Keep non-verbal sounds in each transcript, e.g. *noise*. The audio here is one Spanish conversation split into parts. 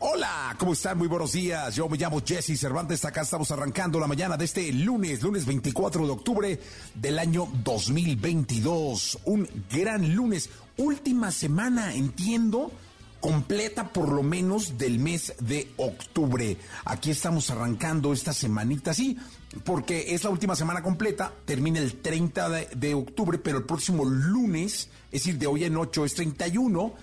Hola, ¿cómo están? Muy buenos días. Yo me llamo Jesse Cervantes. Acá estamos arrancando la mañana de este lunes, lunes 24 de octubre del año 2022. Un gran lunes. Última semana, entiendo completa por lo menos del mes de octubre. Aquí estamos arrancando esta semanita, sí, porque es la última semana completa, termina el 30 de, octubre, pero el próximo lunes, es decir, de hoy en 8 es 31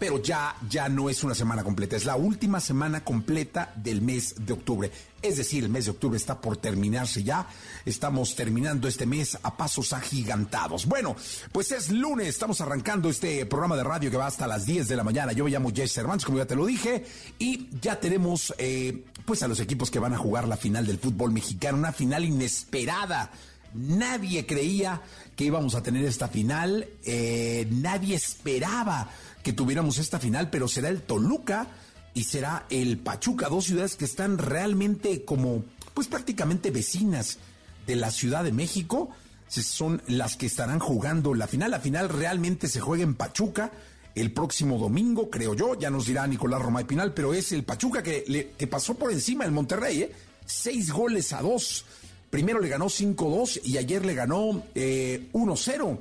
pero ya, ya no es una semana completa, es la última semana completa del mes de octubre. Es decir, el mes de octubre está por terminarse ya. Estamos terminando este mes a pasos agigantados. Bueno, pues es lunes, estamos arrancando este programa de radio que va hasta las 10 de la mañana. Yo me llamo Jess Hermanos, como ya te lo dije, y ya tenemos eh, pues a los equipos que van a jugar la final del fútbol mexicano, una final inesperada. Nadie creía que íbamos a tener esta final, eh, nadie esperaba que tuviéramos esta final, pero será el Toluca y será el Pachuca, dos ciudades que están realmente como, pues prácticamente vecinas de la Ciudad de México, son las que estarán jugando la final. La final realmente se juega en Pachuca el próximo domingo, creo yo, ya nos dirá Nicolás Romay Pinal, pero es el Pachuca que, le, pasó por encima el Monterrey, ¿eh? seis goles a dos. Primero le ganó 5-2 y ayer le ganó eh, 1-0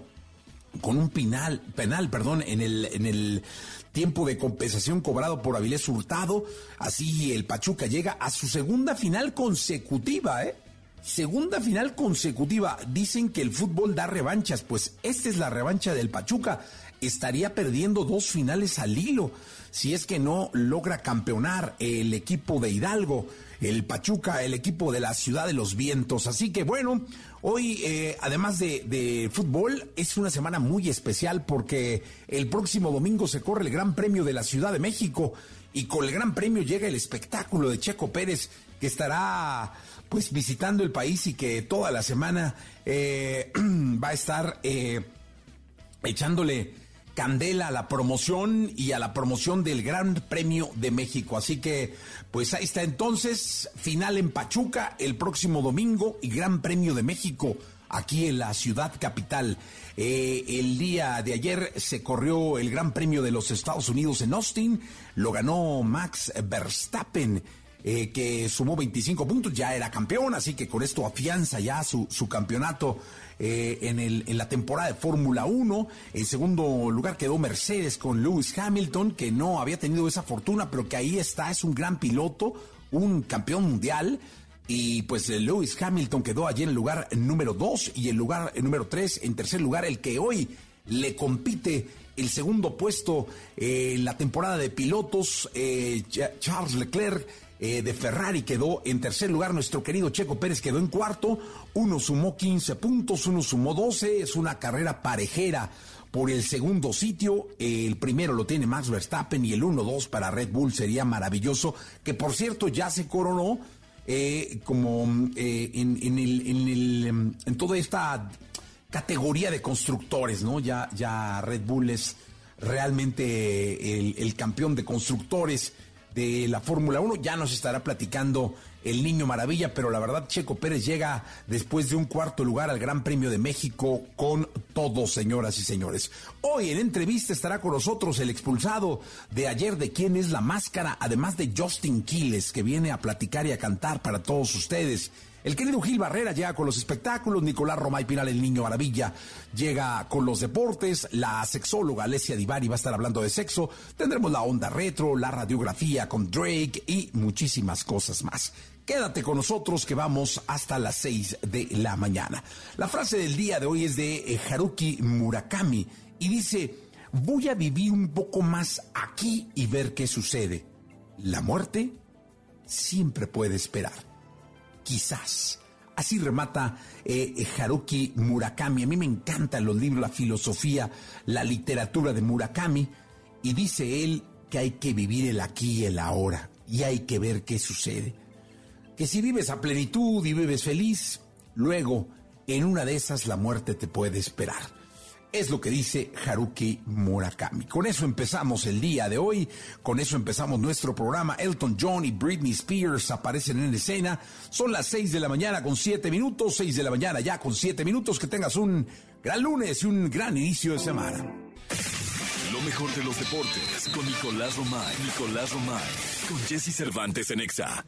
con un penal, penal, perdón, en el, en el tiempo de compensación cobrado por Avilés Hurtado. Así el Pachuca llega a su segunda final consecutiva, ¿eh? Segunda final consecutiva. Dicen que el fútbol da revanchas, pues esta es la revancha del Pachuca. Estaría perdiendo dos finales al hilo si es que no logra campeonar el equipo de Hidalgo, el Pachuca, el equipo de la Ciudad de los Vientos. Así que bueno, Hoy, eh, además de, fútbol, es una semana muy especial porque el próximo domingo se corre el Gran Premio de la Ciudad de México y con el Gran Premio llega el espectáculo de Checo Pérez que estará pues visitando el país y que toda la semana eh, *clears throat* va a estar eh, echándole candela a la promoción y a la promoción del Gran Premio de México. Así que, pues ahí está entonces, final en Pachuca el próximo domingo y Gran Premio de México aquí en la ciudad capital. Eh, el día de ayer se corrió el Gran Premio de los Estados Unidos en Austin, lo ganó Max Verstappen. Eh, que sumó 25 puntos, ya era campeón, así que con esto afianza ya su, su campeonato eh, en, el, en la temporada de Fórmula 1. En segundo lugar quedó Mercedes con Lewis Hamilton, que no había tenido esa fortuna, pero que ahí está, es un gran piloto, un campeón mundial. Y pues eh, Lewis Hamilton quedó allí en el lugar número 2 y el lugar número 3, en tercer lugar, el que hoy le compite el segundo puesto en la temporada de pilotos, Charles Leclerc eh, de Ferrari quedó en tercer lugar, nuestro querido Checo Pérez quedó en cuarto, uno sumó 15 puntos, uno sumó 12, es una carrera parejera por el segundo sitio, el primero lo tiene Max Verstappen y el 1-2 para Red Bull. Sería maravilloso, que por cierto ya se coronó eh, como eh, en, en, el, en, en toda esta categoría de constructores, ¿no? Ya, ya Red Bull es realmente el campeón de constructores de la Fórmula 1. Ya nos estará platicando el niño maravilla, pero la verdad Checo Pérez llega después de un cuarto lugar al Gran Premio de México con todos, señoras y señores. Hoy en entrevista estará con nosotros el expulsado de ayer de quién es la máscara, además de Justin Quiles, que viene a platicar y a cantar para todos ustedes. El querido Gil Barrera llega con los espectáculos, Nicolás Romay Pinal, el niño maravilla, llega con los deportes, la sexóloga Alessia Divari va a estar hablando de sexo, tendremos la onda retro, la radiografía con Drake y muchísimas cosas más. Quédate con nosotros que vamos hasta las 6 de la mañana. La frase del día de hoy es de eh, Haruki Murakami y dice, voy a vivir un poco más aquí y ver qué sucede. La muerte siempre puede esperar quizás. Así remata eh, Haruki Murakami. A mí me encantan los libros, la filosofía, la literatura de Murakami. Y dice él que hay que vivir el aquí y el ahora. Y hay que ver qué sucede. Que si vives a plenitud y vives feliz, luego en una de esas la muerte te puede esperar. Es lo que dice Haruki Murakami. Con eso empezamos el día de hoy, con eso empezamos nuestro programa. Elton John y Britney Spears aparecen en escena. Son las 6 de la mañana con 7 minutos, 6 de la mañana ya con 7 minutos. Que tengas un gran lunes y un gran inicio de semana. Lo mejor de los deportes con Nicolás Romay. Nicolás Romay. Con Jesse Cervantes en Exa.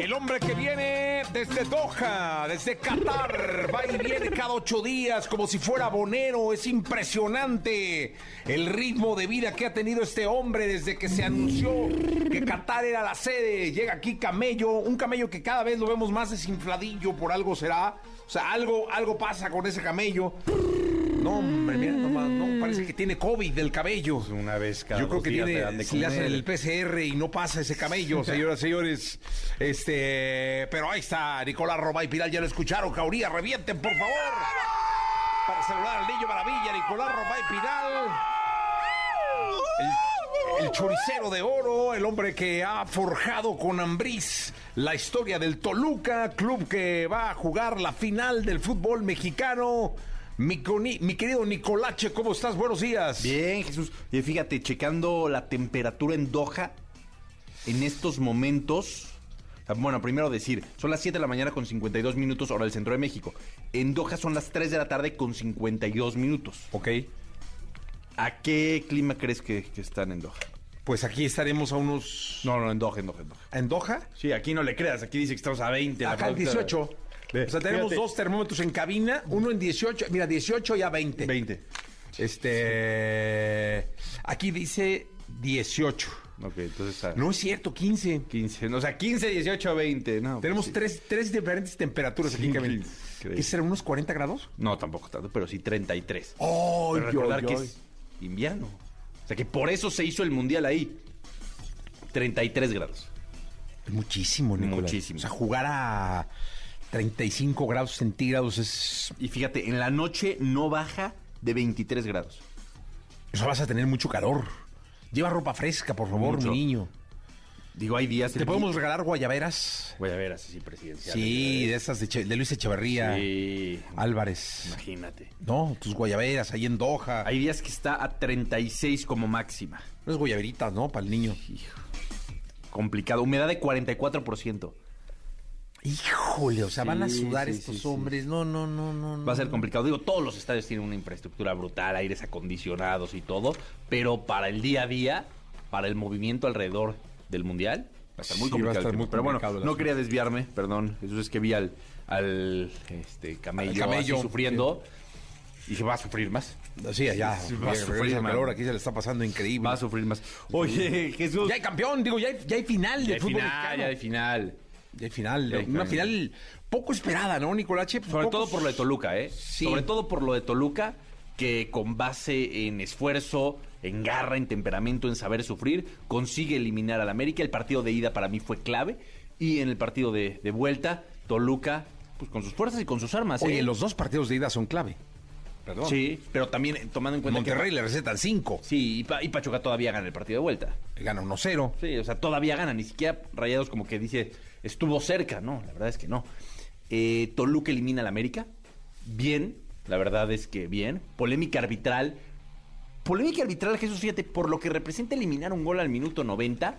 El hombre que viene desde Doha, desde Qatar, va y viene cada ocho días como si fuera bonero. Es impresionante el ritmo de vida que ha tenido este hombre desde que se anunció que Qatar era la sede. Llega aquí camello, un camello que cada vez lo vemos más desinfladillo, por algo será. O sea, algo, algo pasa con ese camello. No, hombre, mira nomás, no, parece que tiene COVID del cabello. Una vez cada Yo creo dos que días tiene, te dan de si le hacen comer. el PCR y no pasa ese camello, señoras y señores. Este, pero ahí está, Nicolás Romay Piral, ya lo escucharon, Cauría, revienten, por favor. Para saludar al niño maravilla, Nicolás Romay Piral. El, el choricero de oro, el hombre que ha forjado con Ambriz la historia del Toluca, club que va a jugar la final del fútbol mexicano. Mi, querido Nicolache, ¿cómo estás? Buenos días. Bien, Jesús. Y fíjate, checando la temperatura en Doha, en estos momentos. Bueno, primero decir, son las 7 de la mañana con 52 minutos, hora del centro de México. En Doha son las 3 de la tarde con 52 minutos. Ok. ¿A qué clima crees que, que están en Doha? Pues aquí estaremos a unos... No, no, en Doha, en Doha, en Doha. ¿En Doha? Sí, aquí no le creas, aquí dice que estamos a 20. la Acá en productora. 18. Ve, O sea, tenemos fíjate. dos termómetros en cabina, uno en 18, mira, 18 y a 20. 20. Este... Aquí dice 18. Ok, entonces a No es cierto, 15. 15. No, o sea, 15, 18, 20. No, pues Tenemos sí. tres, tres diferentes temperaturas aquí en cabina. ¿Qué será, unos 40 grados? No, tampoco tanto, pero sí 33. ¡Oh, Pero recordar que es invierno. O sea que por eso se hizo el mundial ahí. 33 grados. Muchísimo, Nicolás. Muchísimo. O sea, jugar a 35 grados centígrados es... Y fíjate, en la noche no baja de 23 grados. O sea, vas a tener mucho calor. Lleva ropa fresca, por favor, Mucho. mi niño. Digo, hay días. ¿Te podemos regalar guayaberas? Ver, así presidencial. Sí, de esas de, Che- de Luis Echeverría Sí. Álvarez. Imagínate. No, tus guayaberas ahí en Doha. Hay días que está a 36 como máxima. Unas guayaberitas, ¿no? Para el niño. Complicado. Humedad de 44%. Híjole, o sea, van a Sí, sudar sí, estos sí, sí. hombres. No, no, no, no. no. Va a ser complicado. Digo, todos los estadios tienen una infraestructura brutal, aires acondicionados y todo, pero para el día a día, para el movimiento alrededor del mundial, va a estar muy Sí, complicado. estar muy pero bueno, complicado no quería desviarme, perdón. Eso es que vi al, al este, camello, Al camello, así sufriendo y dije, va a sufrir más. Sí, allá. Va a sufrir, el calor, aquí se le está pasando increíble. Va a sufrir más. Oye, Jesús. Ya hay campeón, digo, ya hay, ya hay final de fútbol final, mexicano. ya hay final. Ya hay final. Ya hay una final. final poco esperada, ¿no, Nicolache? Pues Sobre pocos- todo por lo de Toluca, ¿eh? Sí. Sobre todo por lo de Toluca, que con base en esfuerzo, en garra, en temperamento, en saber sufrir, consigue eliminar al América. El partido de ida para mí fue clave. Y en el partido de, de vuelta, Toluca, pues con sus fuerzas y con sus armas. Oye, ¿eh? los dos partidos de ida son clave. Perdón. Sí, pero también eh, tomando en cuenta Monterrey que... le recetan cinco. Sí, y, Pa- y Pachuca todavía gana el partido de vuelta. Gana 1-0. Sí, o sea, todavía gana, ni siquiera Rayados como que dice, estuvo cerca, no, la verdad es que no. Eh, Toluca elimina al América, bien, la verdad es que bien. Polémica arbitral, polémica arbitral, Jesús, fíjate, por lo que representa eliminar un gol al minuto 90,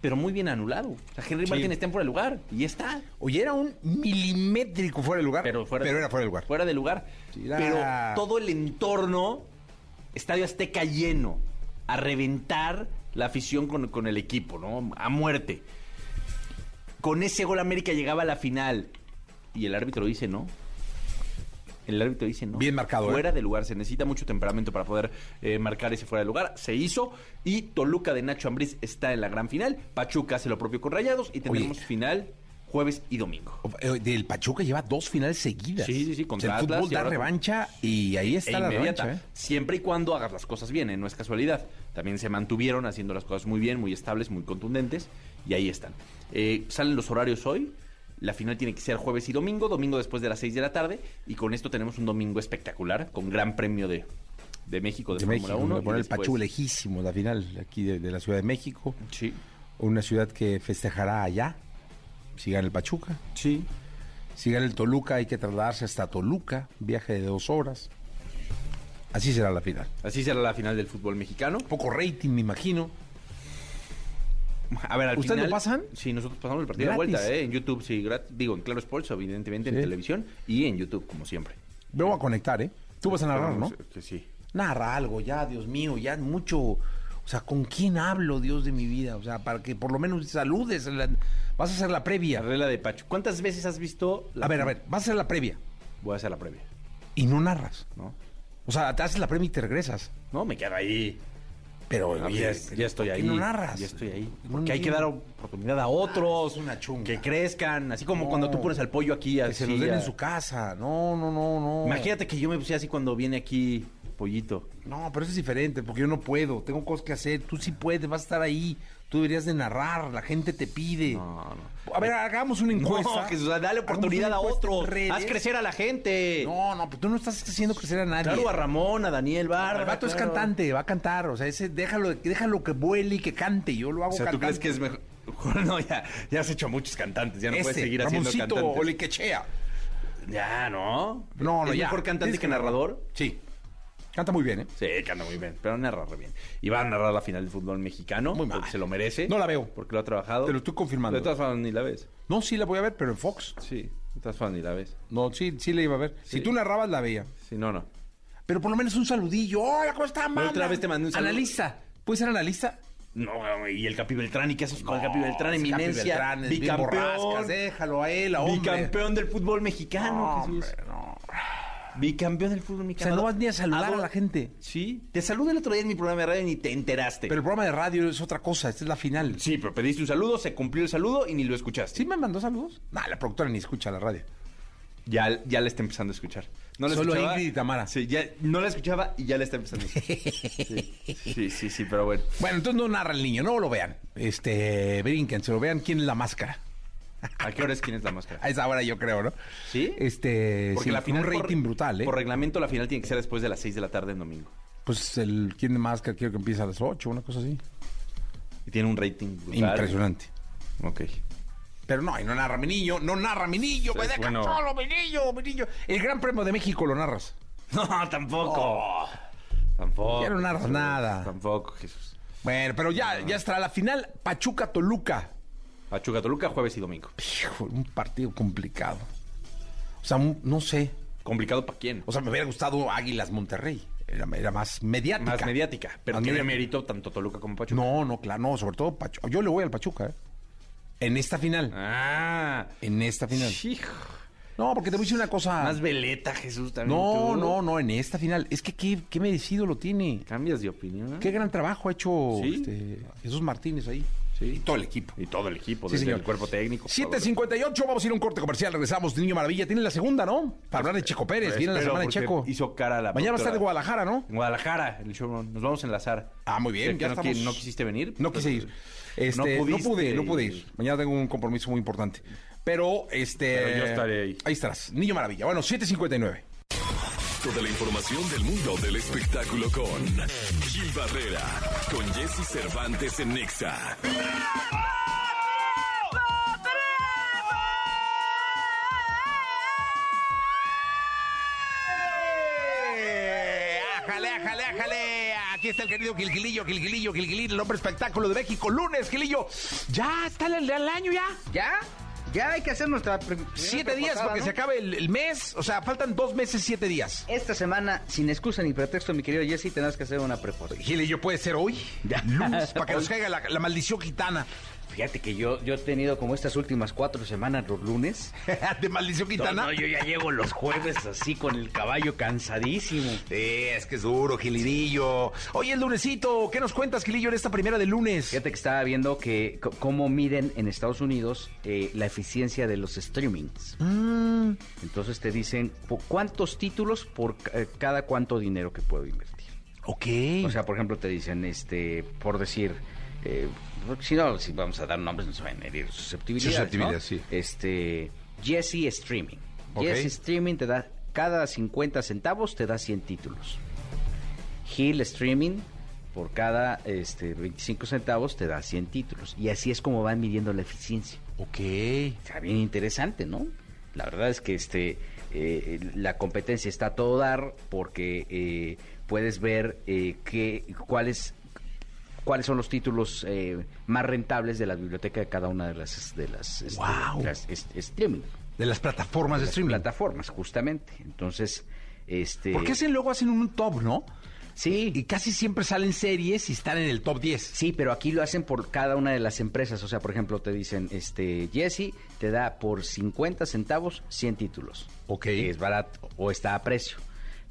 pero muy bien anulado. O sea, Henry Sí. Martín está en fuera de lugar, y está. Oye, era un milimétrico fuera de lugar. Pero, fuera era fuera de lugar. Fuera de lugar. Sí, era- Pero todo el entorno, Estadio Azteca lleno. a reventar la afición con, con el equipo, ¿no? A muerte. Con ese gol América llegaba a la final y el árbitro dice no. El árbitro dice no. Bien marcado, ¿eh? Fuera de lugar. Se necesita mucho temperamento para poder eh, marcar ese fuera de lugar. Se hizo. Y Toluca de Nacho Ambriz está en la gran final. Pachuca hace lo propio con Rayados. Y tenemos final jueves y domingo. Eh, Del Pachuca lleva dos finales seguidas. Sí, sí, sí, O contra sea, el Atlas fútbol da revancha y ahí está e la revancha. ¿eh? Siempre y cuando hagas las cosas bien, ¿eh? no es casualidad. También se mantuvieron haciendo las cosas muy bien, muy estables, muy contundentes, y ahí están. Eh, salen los horarios hoy. La final tiene que ser jueves y domingo, domingo después de las 6 de la tarde, y con esto tenemos un domingo espectacular, con gran premio de, de México de, De Fórmula México, 1. me y pone el Pachuca lejísimo, la final aquí de, de la Ciudad de México. Sí, Una ciudad que festejará allá. Si gana el Pachuca. sí. Si gana el Toluca, hay que trasladarse hasta Toluca. Viaje de dos horas. Así será la final. Así será la final del fútbol mexicano. Poco rating, me imagino. *laughs* A ver, al ¿Ustedes final- lo pasan? Sí, nosotros pasamos el partido de vuelta, ¿eh? En YouTube, sí, gratis. Digo, en Claro Sports, evidentemente, en televisión y en YouTube, como siempre. Voy a conectar, ¿eh? Tú vas a narrar, ¿no? Que sí. Narra algo ya, Dios mío, ya mucho. O sea, ¿con quién hablo, Dios de mi vida? O sea, para que por lo menos saludes. la- vas a hacer la La previa. regla de Pachu. ¿Cuántas veces has visto? la- A ver, a ver, vas a hacer la previa. Voy a hacer la previa, Y no narras. ¿no? O sea, te haces la previa y te regresas. No, me quedo ahí. Pero No, oye, ya, es- ya estoy ¿por ahí. no narras? Ya estoy ahí. Porque hay que dar oportunidad a otros. una chunga. Que crezcan. Así como No. cuando tú pones al pollo aquí. Que Así, se los den en su casa. No, no, no, no. Imagínate que yo me puse así cuando viene aquí pollito. No, pero eso es diferente, porque yo no puedo. Tengo cosas que hacer. Tú sí puedes, vas a estar ahí. Tú deberías de narrar. La gente te pide. No, no. A ver, hagamos una encuesta. No, Jesús, dale oportunidad a otros. redes. Haz crecer a la gente. No, no, pero tú no estás haciendo crecer a nadie. Claro, a Ramón, a Daniel Barra. El vato es claro. cantante, va a cantar. O sea, ese déjalo, déjalo que vuele y que cante. Yo lo hago O sea, ¿tú cantante. crees que es mejor? *laughs* No, ya, ya has hecho muchos cantantes. Ya no puedes seguir haciendo Ramoncito cantantes. Oliquechea. Ya, ¿no? No, no, ¿Es ya. mejor cantante que narrador? Sí. Canta muy bien, ¿eh? Sí, canta muy bien, pero narra re bien. Y va a narrar la final del fútbol mexicano, Muy mal. porque se lo merece. No la veo. Porque lo ha trabajado. Te lo estoy confirmando. De todas formas, ni la ves. No, sí la voy a ver, pero en Fox. Sí, de todas formas, ni la ves. No, sí, sí la iba a ver. Sí. Si tú narrabas, la veía. Sí, no, no. Pero por lo menos un saludillo. Hola, ¿cómo está, La otra vez te mandé un saludo. Analista. ¿Puede ser analista? No, y el Capi Beltrán, ¿y qué haces con el Capi Beltrán? ese Capi Eminencia, Beltrán bicampeón. déjalo a él, a hombre. Bicampeón del fútbol mexicano, No, Jesús. hombre, no. Bicampeón del fútbol O mexicano. sea, no vas ni a saludar a la gente. Sí, te saludé el otro día en mi programa de radio y ni te enteraste. Pero el programa de radio es otra cosa. Esta es la final. Sí, pero pediste un saludo, se cumplió el saludo y ni lo escuchaste. ¿Sí me mandó saludos? No, la productora ni escucha la radio. Ya, ya la está empezando a escuchar. No la Solo escuchaba. Ingrid y Tamara. Sí, ya no la escuchaba y ya la está empezando a escuchar. *laughs* Sí, sí, sí, sí, pero bueno. Bueno, entonces no narra el niño, no lo vean. Este, brinquen, se lo vean quién es la máscara. ¿A qué hora es quién es la máscara? A esa hora yo creo, ¿no? ¿Sí? Este, Porque sí, la final un por- rating brutal, ¿eh? Por reglamento la final tiene que ser después de las 6 de la tarde en domingo. Pues el quién de máscara quiero que empiece a las 8, una cosa así. Y tiene un rating brutal. Impresionante. Ok. Pero no, y no narra mi niño, no narra mi niño, me deja bueno. solo mi niño, mi niño. El Gran Premio de México lo narras. *laughs* No, tampoco. Tampoco. Ya no narras Jesús. nada. Tampoco, Jesús. Bueno, pero ya, ya estará la final, Pachuca Toluca. Pachuca Toluca, jueves y domingo. Hijo, un partido complicado. O sea, un- no sé. ¿Complicado para quién? O sea, me hubiera gustado Águilas Monterrey. Era, era más mediática. Más mediática. Pero Más tiene mérito tanto Toluca como Pachuca. No, no, claro, no, sobre todo Pachuca. Yo le voy al Pachuca, ¿eh? En esta final. Ah. En esta final. Hijo. No, porque te voy a decir una cosa. Más veleta, Jesús, también. No, tú. no, no, en esta final. Es que qué, qué merecido lo tiene. ¿Cambias de opinión? Qué gran trabajo ha hecho Sí. este, Jesús Martínez ahí. Sí. Y todo el equipo. Y todo el equipo, Sí, desde señor. el cuerpo técnico. 7.58, vamos a ir a un corte comercial, regresamos. Niño Maravilla, tiene la segunda, ¿no? Para hablar de Checo Pérez, Pues viene la semana de Checo. hizo cara a la Mañana va a estar en Guadalajara, ¿no? En Guadalajara, el show, nos vamos a enlazar. Ah, muy bien, Ya no, estamos. no quisiste venir. No pues, quise ir. Este, no, pudiste pude, no pude ir. ir. Mañana tengo un compromiso muy importante. Pero, este... Pero yo estaré ahí. Ahí estarás. Niño Maravilla. Bueno, 7.59. Toda la información del mundo del espectáculo con Gil Barrera, con Jesse Cervantes en Nexa. ¡Ájale, ájale, ájale! Aquí está el querido Gilgilillo, Gilgilillo, Gilgilillo, el hombre espectáculo de México. Lunes, Gilillo. ¿Ya está el, el año ya? ¿Ya? Ya hay que hacer nuestra... Siete días porque ¿no? se acabe el, el mes. O sea, faltan dos meses, siete días. Esta semana, sin excusa ni pretexto, mi querido Jesse, tendrás que hacer una preposta. Gil y yo puede ser hoy, *laughs* Ya. lunes, para que nos caiga la, la maldición gitana. Fíjate que yo, yo he tenido como estas últimas cuatro semanas los lunes. *laughs* ¿De maldición gitana? no, yo ya llego los jueves así con el caballo cansadísimo. Sí, es que es duro, Gilidillo. Oye, el lunesito, ¿qué nos cuentas, Gilillo, en esta primera de lunes? Fíjate que estaba viendo que cómo miden en Estados Unidos eh, la eficiencia de los streamings. Mm, Entonces te dicen cuántos títulos por eh, cada cuánto dinero que puedo invertir. ok. O sea, por ejemplo, te dicen, este, por decir, eh, si no, si vamos a dar nombres, nos van a herir susceptibilidades. Susceptibilidad, ¿no? sí. Este, Jesse Streaming. Jesse Streaming te da, cada 50 centavos te da 100 títulos. Hill Streaming, por cada este, 25 centavos te da 100 títulos. Y así es como van midiendo la eficiencia. ok. Está bien interesante, ¿no? La verdad es que este eh, la competencia está a todo dar porque eh, puedes ver eh, qué, cuáles cuáles son los títulos eh, más rentables de la biblioteca de cada una de las de las, este, de las, este, streaming De las plataformas de streaming. plataformas justamente entonces este Porque hacen luego hacen un top, ¿no? sí Y casi siempre salen series y están en el top 10. Sí, pero aquí lo hacen por cada una de las empresas. O sea, por ejemplo, te dicen, este, Jesse te da por 50 centavos 100 títulos. Ok. Que es barato o está a precio.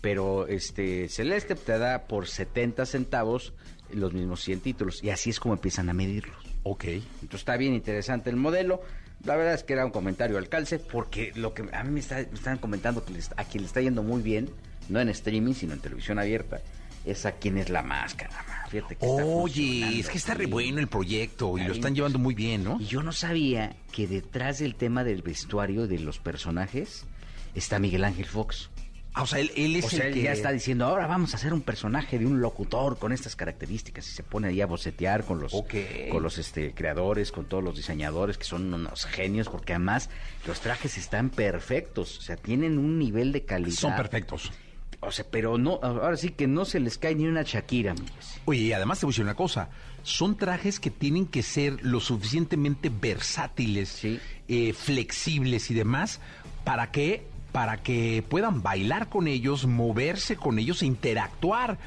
Pero este Celeste te da por 70 centavos los mismos 100 títulos. Y así es como empiezan a medirlos. Ok. Entonces está bien interesante el modelo. La verdad es que era un comentario al calce, porque lo que a mí me, está- me están comentando que a quien le está yendo muy bien, no en streaming, sino en televisión abierta, es a quien es la máscara. Fíjate que Oye, es que está re bueno el proyecto y lo están llevando muy bien, ¿no? Y yo no sabía que detrás del tema del vestuario de los personajes está Miguel Ángel Fox. Ah, o sea, él, él es O sea, el él que... ya está diciendo, ahora vamos a hacer un personaje de un locutor con estas características. Y se pone ahí a bocetear con los, con los este, creadores, con todos los diseñadores, que son unos genios, porque además los trajes están perfectos. O sea, tienen un nivel de calidad. Son perfectos. O sea, pero no, ahora sí que no se les cae ni una Shakira, amigos. Oye, y además te voy a decir una cosa. Son trajes que tienen que ser lo suficientemente versátiles, Sí. eh, flexibles y demás, para que, para que puedan bailar con ellos, moverse con ellos e interactuar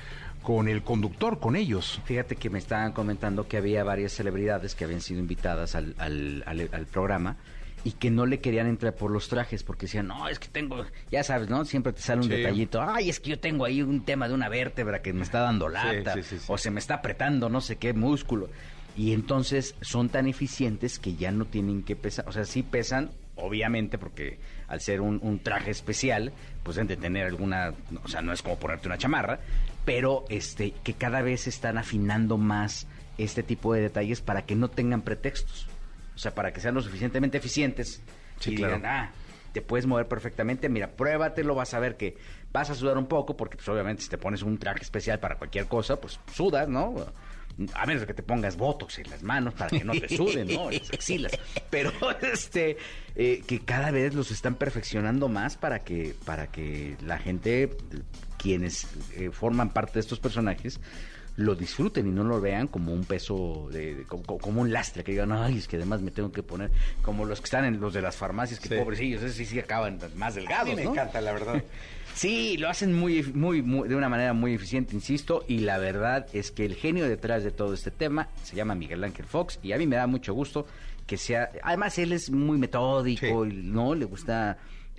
con el conductor, con ellos. Fíjate que me estaban comentando que había varias celebridades que habían sido invitadas al, al- al- al programa y que no le querían entrar por los trajes porque decían, no, es que tengo, ya sabes, ¿no? Siempre te sale un Sí. detallito, ay, es que yo tengo ahí un tema de una vértebra que me está dando lata sí, sí, sí. o se me está apretando no sé qué músculo. Y entonces son tan eficientes que ya no tienen que pesar, o sea, sí pesan, obviamente, porque al ser un, un traje especial, pues deben de tener alguna, o sea, no es como ponerte una chamarra, pero este, que cada vez están afinando más este tipo de detalles para que no tengan pretextos. O sea, para que sean lo suficientemente eficientes Sí, y claro. digan, ah, te puedes mover perfectamente, mira, pruébatelo, vas a ver que vas a sudar un poco, porque pues obviamente si te pones un traje especial para cualquier cosa, pues sudas, ¿no? A menos que te pongas botox en las manos para que no te suden, ¿no? En las axilas. Pero *laughs* este, eh, que cada vez los están perfeccionando más para que, para que la gente, quienes eh, forman parte de estos personajes, lo disfruten y no lo vean como un peso, de, de- como, como un lastre, que digan, ay, es que además me tengo que poner, como los que están en los de las farmacias, que Sí. pobrecillos, esos sí, sí acaban más delgados, ¿no? la verdad. *laughs* Sí, lo hacen muy, muy, muy- de una manera muy eficiente, insisto, y la verdad es que el genio detrás de todo este tema se llama Miguel Ángel Fox y a mí me da mucho gusto que sea, además él es muy metódico Sí. y no le gusta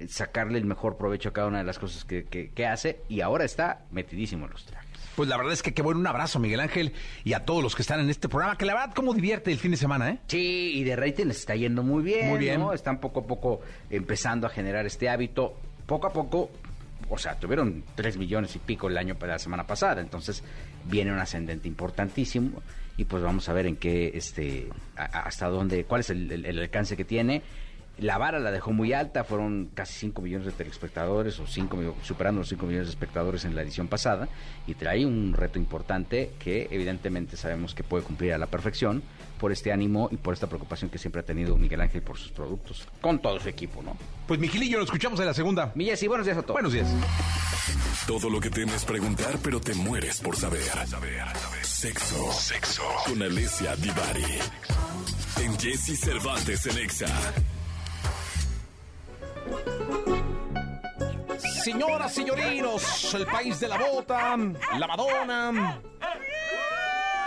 sacarle el mejor provecho a cada una de las cosas que, que- que hace y ahora está metidísimo en los trajes. Pues la verdad es que qué bueno, un abrazo, Miguel Ángel, y a todos los que están en este programa, que la verdad, cómo divierte el fin de semana, ¿eh? Sí, y de rating les está yendo muy bien, Muy bien. ¿no? Están poco a poco empezando a generar este hábito. Poco a poco, o sea, tuvieron tres millones y pico el año para la semana pasada, entonces viene un ascendente importantísimo y pues vamos a ver en qué, este, hasta dónde, cuál es el alcance que tiene. La vara la dejó muy alta, fueron casi 5 millones de telespectadores, o 5, millo- superando los 5 millones de espectadores en la edición pasada, y trae un reto importante que evidentemente sabemos que puede cumplir a la perfección por este ánimo y por esta preocupación que siempre ha tenido Miguel Ángel por sus productos, con todo su equipo, ¿no? Pues Miguelillo, lo escuchamos en la segunda. Millas y buenos días a todos. Buenos días. Todo lo que temes preguntar, pero te mueres por saber. Sexo. Sexo. Con Alicia Divari. En Jesse Cervantes en Exa. Señoras, señorinos, el país de la bota, la Madonna.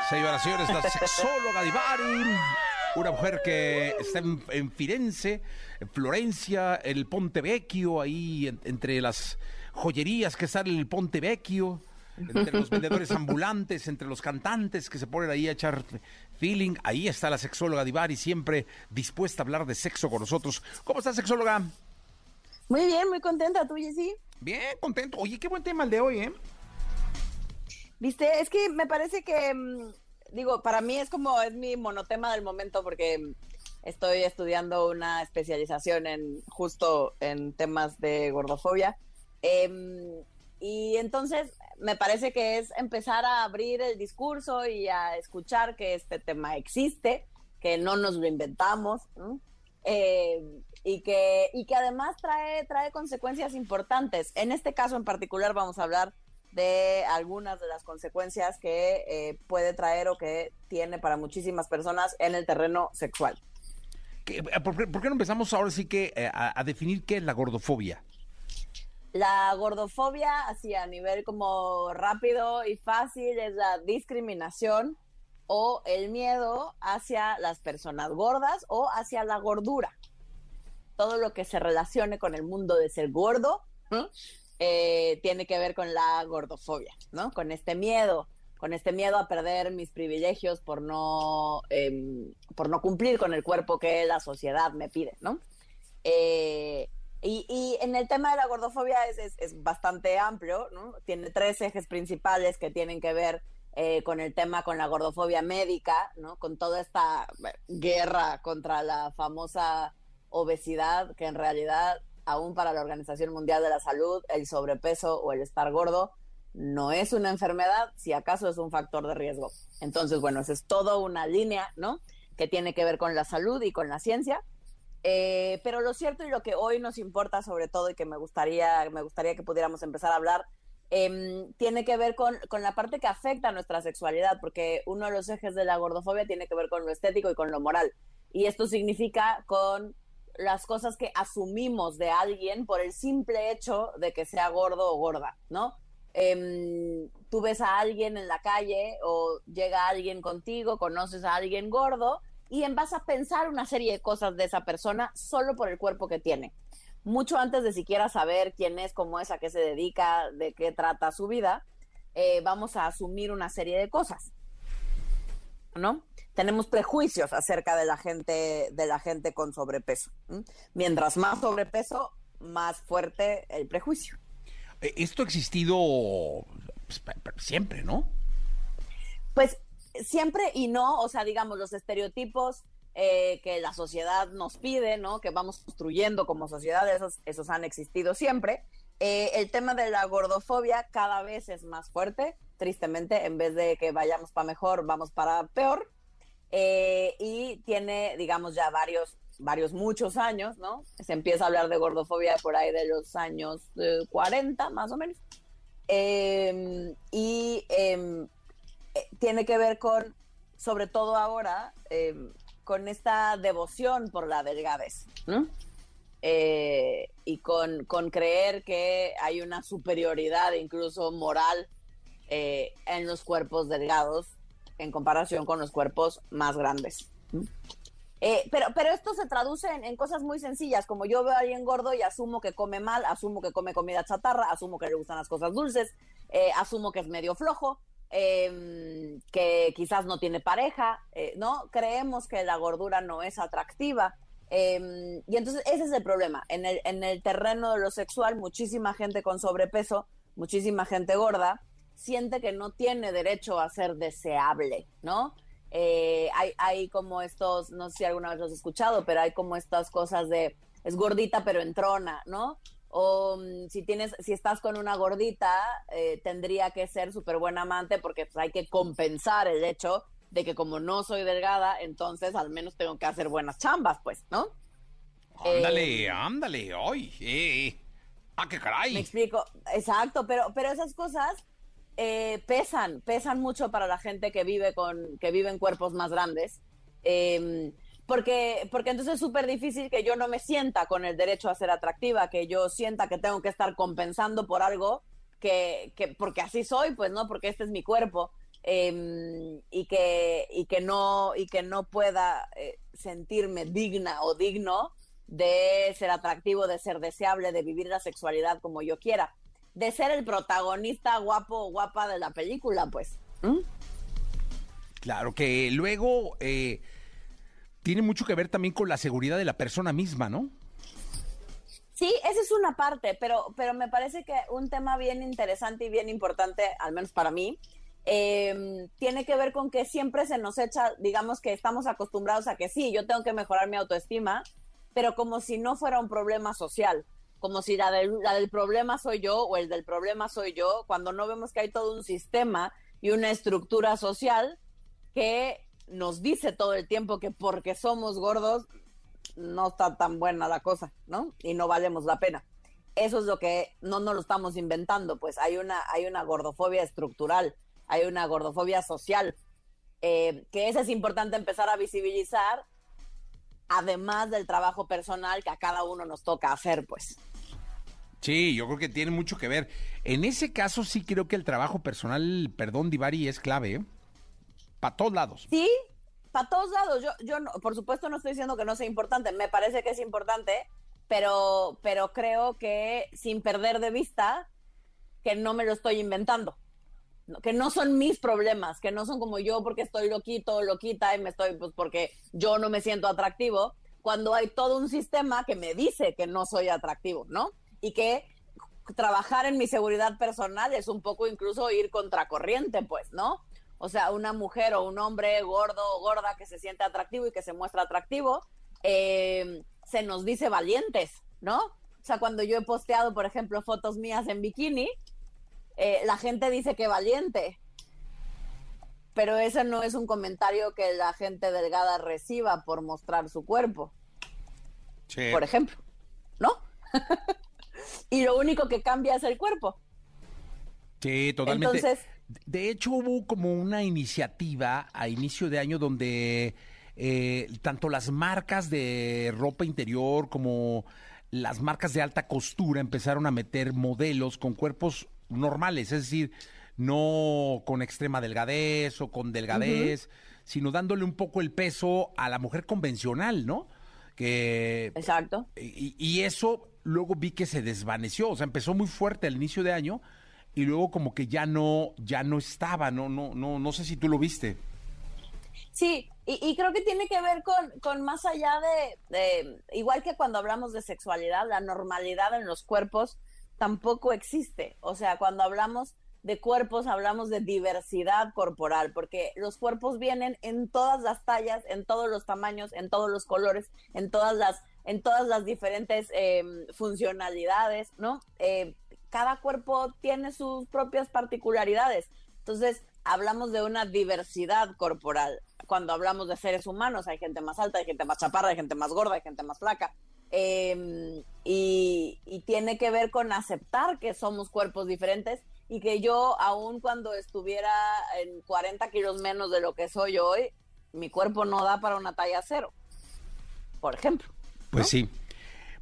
Señoras señores, la sexóloga Divari, una mujer que está en, en Firenze, en Florencia, el Ponte Vecchio, ahí en- entre las joyerías que sale el Ponte Vecchio, entre los vendedores ambulantes, entre los cantantes que se ponen ahí a echar feeling. Ahí está la sexóloga Divari, siempre dispuesta a hablar de sexo con nosotros. ¿Cómo está, sexóloga? Muy bien, muy contenta, tú, sí. Bien, contento. Oye, qué buen tema el de hoy, ¿eh? Viste, es que me parece que, mm, digo, para mí es como, es mi monotema del momento porque mm, estoy estudiando una especialización en justo en temas de gordofobia. Em, y entonces me parece que es empezar a abrir el discurso y a escuchar que este tema existe, que no nos lo inventamos, ¿no? Eh, y, que, y que además trae, trae consecuencias importantes. En este caso en particular vamos a hablar de algunas de las consecuencias que eh, puede traer o que tiene para muchísimas personas en el terreno sexual. ¿Qué- ¿Por, qué- por qué no empezamos ahora sí que eh, a, a definir qué es la gordofobia? La gordofobia, así a nivel como rápido y fácil, es la discriminación o el miedo hacia las personas gordas o hacia la gordura. Todo lo que se relacione con el mundo de ser gordo. Eh, tiene que ver con la gordofobia, ¿no? Con este miedo, con este miedo a perder mis privilegios por no, em, por no cumplir con el cuerpo que la sociedad me pide, ¿no? Eh, y, y en el tema de la gordofobia es, es- es bastante amplio, ¿no? Tiene tres ejes principales que tienen que ver eh, con el tema, con la gordofobia médica, ¿no? Con toda esta bueno, guerra contra la famosa obesidad, que en realidad, aún para la Organización Mundial de la Salud, el sobrepeso o el estar gordo no es una enfermedad, si acaso es un factor de riesgo. Entonces, bueno, esa es toda una línea, ¿no? Que tiene que ver con la salud y con la ciencia. Eh, pero lo cierto y lo que hoy nos importa sobre todo y que me gustaría, me gustaría que pudiéramos empezar a hablar, em, tiene que ver con, con la parte que afecta a nuestra sexualidad, porque uno de los ejes de la gordofobia tiene que ver con lo estético y con lo moral. Y esto significa con las cosas que asumimos de alguien por el simple hecho de que sea gordo o gorda, ¿no? Em, tú ves a alguien en la calle o llega alguien contigo, conoces a alguien gordo y en vas a pensar una serie de cosas de esa persona solo por el cuerpo que tiene. Mucho antes de siquiera saber quién es, cómo es, a qué se dedica, de qué trata su vida, eh, vamos a asumir una serie de cosas. ¿No? Tenemos prejuicios acerca de la gente, de la gente con sobrepeso. Mientras más sobrepeso, más fuerte el prejuicio. Eh, Esto ha existido pues, siempre, ¿no? Pues siempre y no, o sea, digamos, los estereotipos eh, que la sociedad nos pide, ¿no? Que vamos construyendo como sociedad, esos, esos han existido siempre. Eh, el tema de la gordofobia cada vez es más fuerte, tristemente, en vez de que vayamos para mejor, vamos para peor. Eh, y tiene, digamos, ya varios, varios, muchos años, ¿no? Se empieza a hablar de gordofobia por ahí de los años eh, 40, más o menos. Eh, y em, eh, tiene que ver con, sobre todo ahora, eh, con esta devoción por la delgadez, ¿no? Eh, y con, con creer que hay una superioridad incluso moral eh, en los cuerpos delgados en comparación con los cuerpos más grandes. Eh, pero, pero esto se traduce en, en cosas muy sencillas, como yo veo a alguien gordo y asumo que come mal, asumo que come comida chatarra, asumo que le gustan las cosas dulces, asumo que es medio flojo, eh, que quizás no tiene pareja, eh, ¿no? Creemos que la gordura no es atractiva. eh, y entonces ese es el problema. En el, en el terreno de lo sexual, muchísima gente con sobrepeso, muchísima gente gorda, siente que no tiene derecho a ser deseable, ¿no? Eh, hay, hay como estos, no sé si alguna vez los has escuchado, pero hay como estas cosas de es gordita pero entrona, ¿no? O mm, si tienes, si estás con una gordita, eh, tendría que ser súper buen amante porque pues, hay que compensar el hecho de que como no soy delgada, entonces al menos tengo que hacer buenas chambas, pues, ¿no? Ándale, Eh, ándale, ay, eh. Ah, qué caray. Me explico, exacto, pero, pero esas cosas eh, pesan, pesan mucho para la gente que vive con, que vive en cuerpos más grandes. Eh, porque, porque entonces es súper difícil que yo no me sienta con el derecho a ser atractiva, que yo sienta que tengo que estar compensando por algo que, que porque así soy, pues no, porque este es mi cuerpo. Em, y que y que no y que no pueda eh, sentirme digna o digno de ser atractivo, de ser deseable, de vivir la sexualidad como yo quiera, de ser el protagonista guapo o guapa de la película, pues. Claro que luego eh, tiene mucho que ver también con la seguridad de la persona misma, ¿no? Sí, esa es una parte, pero, pero me parece que un tema bien interesante y bien importante, al menos para mí, eh, tiene que ver con que siempre se nos echa, digamos que estamos acostumbrados a que sí, yo tengo que mejorar mi autoestima, pero como si no fuera un problema social, como si la del, la del problema soy yo o el del problema soy yo, cuando no vemos que hay todo un sistema y una estructura social que nos dice todo el tiempo que porque somos gordos no está tan buena la cosa, ¿no? Y no valemos la pena. Eso es lo que no nos lo estamos inventando, pues hay una, hay una gordofobia estructural, hay una gordofobia social, eh, que es importante empezar a visibilizar, además del trabajo personal que a cada uno nos toca hacer, pues. Sí, yo creo que tiene mucho que ver. En ese caso sí creo que el trabajo personal, perdón, Divari, es clave, ¿eh? Para todos lados. Sí, para todos lados. Yo, yo por supuesto no estoy diciendo que no sea importante, me parece que es importante, pero, pero creo que sin perder de vista que no me lo estoy inventando. Que no son mis problemas, que no son como yo porque estoy loquito, loquita y me estoy, pues porque yo no me siento atractivo, cuando hay todo un sistema que me dice que no soy atractivo, ¿no? Y que trabajar en mi seguridad personal es un poco incluso ir contracorriente, pues, ¿no? O sea, una mujer o un hombre gordo o gorda que se siente atractivo y que se muestra atractivo, eh, se nos dice valientes, ¿no? O sea, cuando yo he posteado, por ejemplo, fotos mías en bikini, eh, la gente dice que valiente. Pero ese no es un comentario que la gente delgada reciba por mostrar su cuerpo. Sí. Por ejemplo, ¿no? *laughs* y lo único que cambia es el cuerpo. Sí, totalmente. Entonces- de hecho, hubo como una iniciativa a inicio de año donde eh, tanto las marcas de ropa interior como las marcas de alta costura empezaron a meter modelos con cuerpos normales, es decir, no con extrema delgadez o con delgadez, sino dándole un poco el peso a la mujer convencional, ¿no? Que Exacto. y, y eso luego vi que se desvaneció, o sea, empezó muy fuerte al inicio de año y luego como que ya no, ya no estaba, no, no, no, no sé si tú lo viste. Sí, y, creo que tiene que ver con, con más allá de, igual que cuando hablamos de sexualidad, la normalidad en los cuerpos tampoco existe. O sea, cuando hablamos de cuerpos, hablamos de diversidad corporal, porque los cuerpos vienen en todas las tallas, en todos los tamaños, en todos los colores, en todas las, en todas las diferentes eh, funcionalidades, ¿no? Eh, cada cuerpo tiene sus propias particularidades. Entonces, hablamos de una diversidad corporal. Cuando hablamos de seres humanos, hay gente más alta, hay gente más chaparra, hay gente más gorda, hay gente más flaca. Eh, y, y tiene que ver con aceptar que somos cuerpos diferentes y que yo, aun cuando estuviera en 40 kilos menos de lo que soy hoy, mi cuerpo no da para una talla cero, por ejemplo. Pues sí.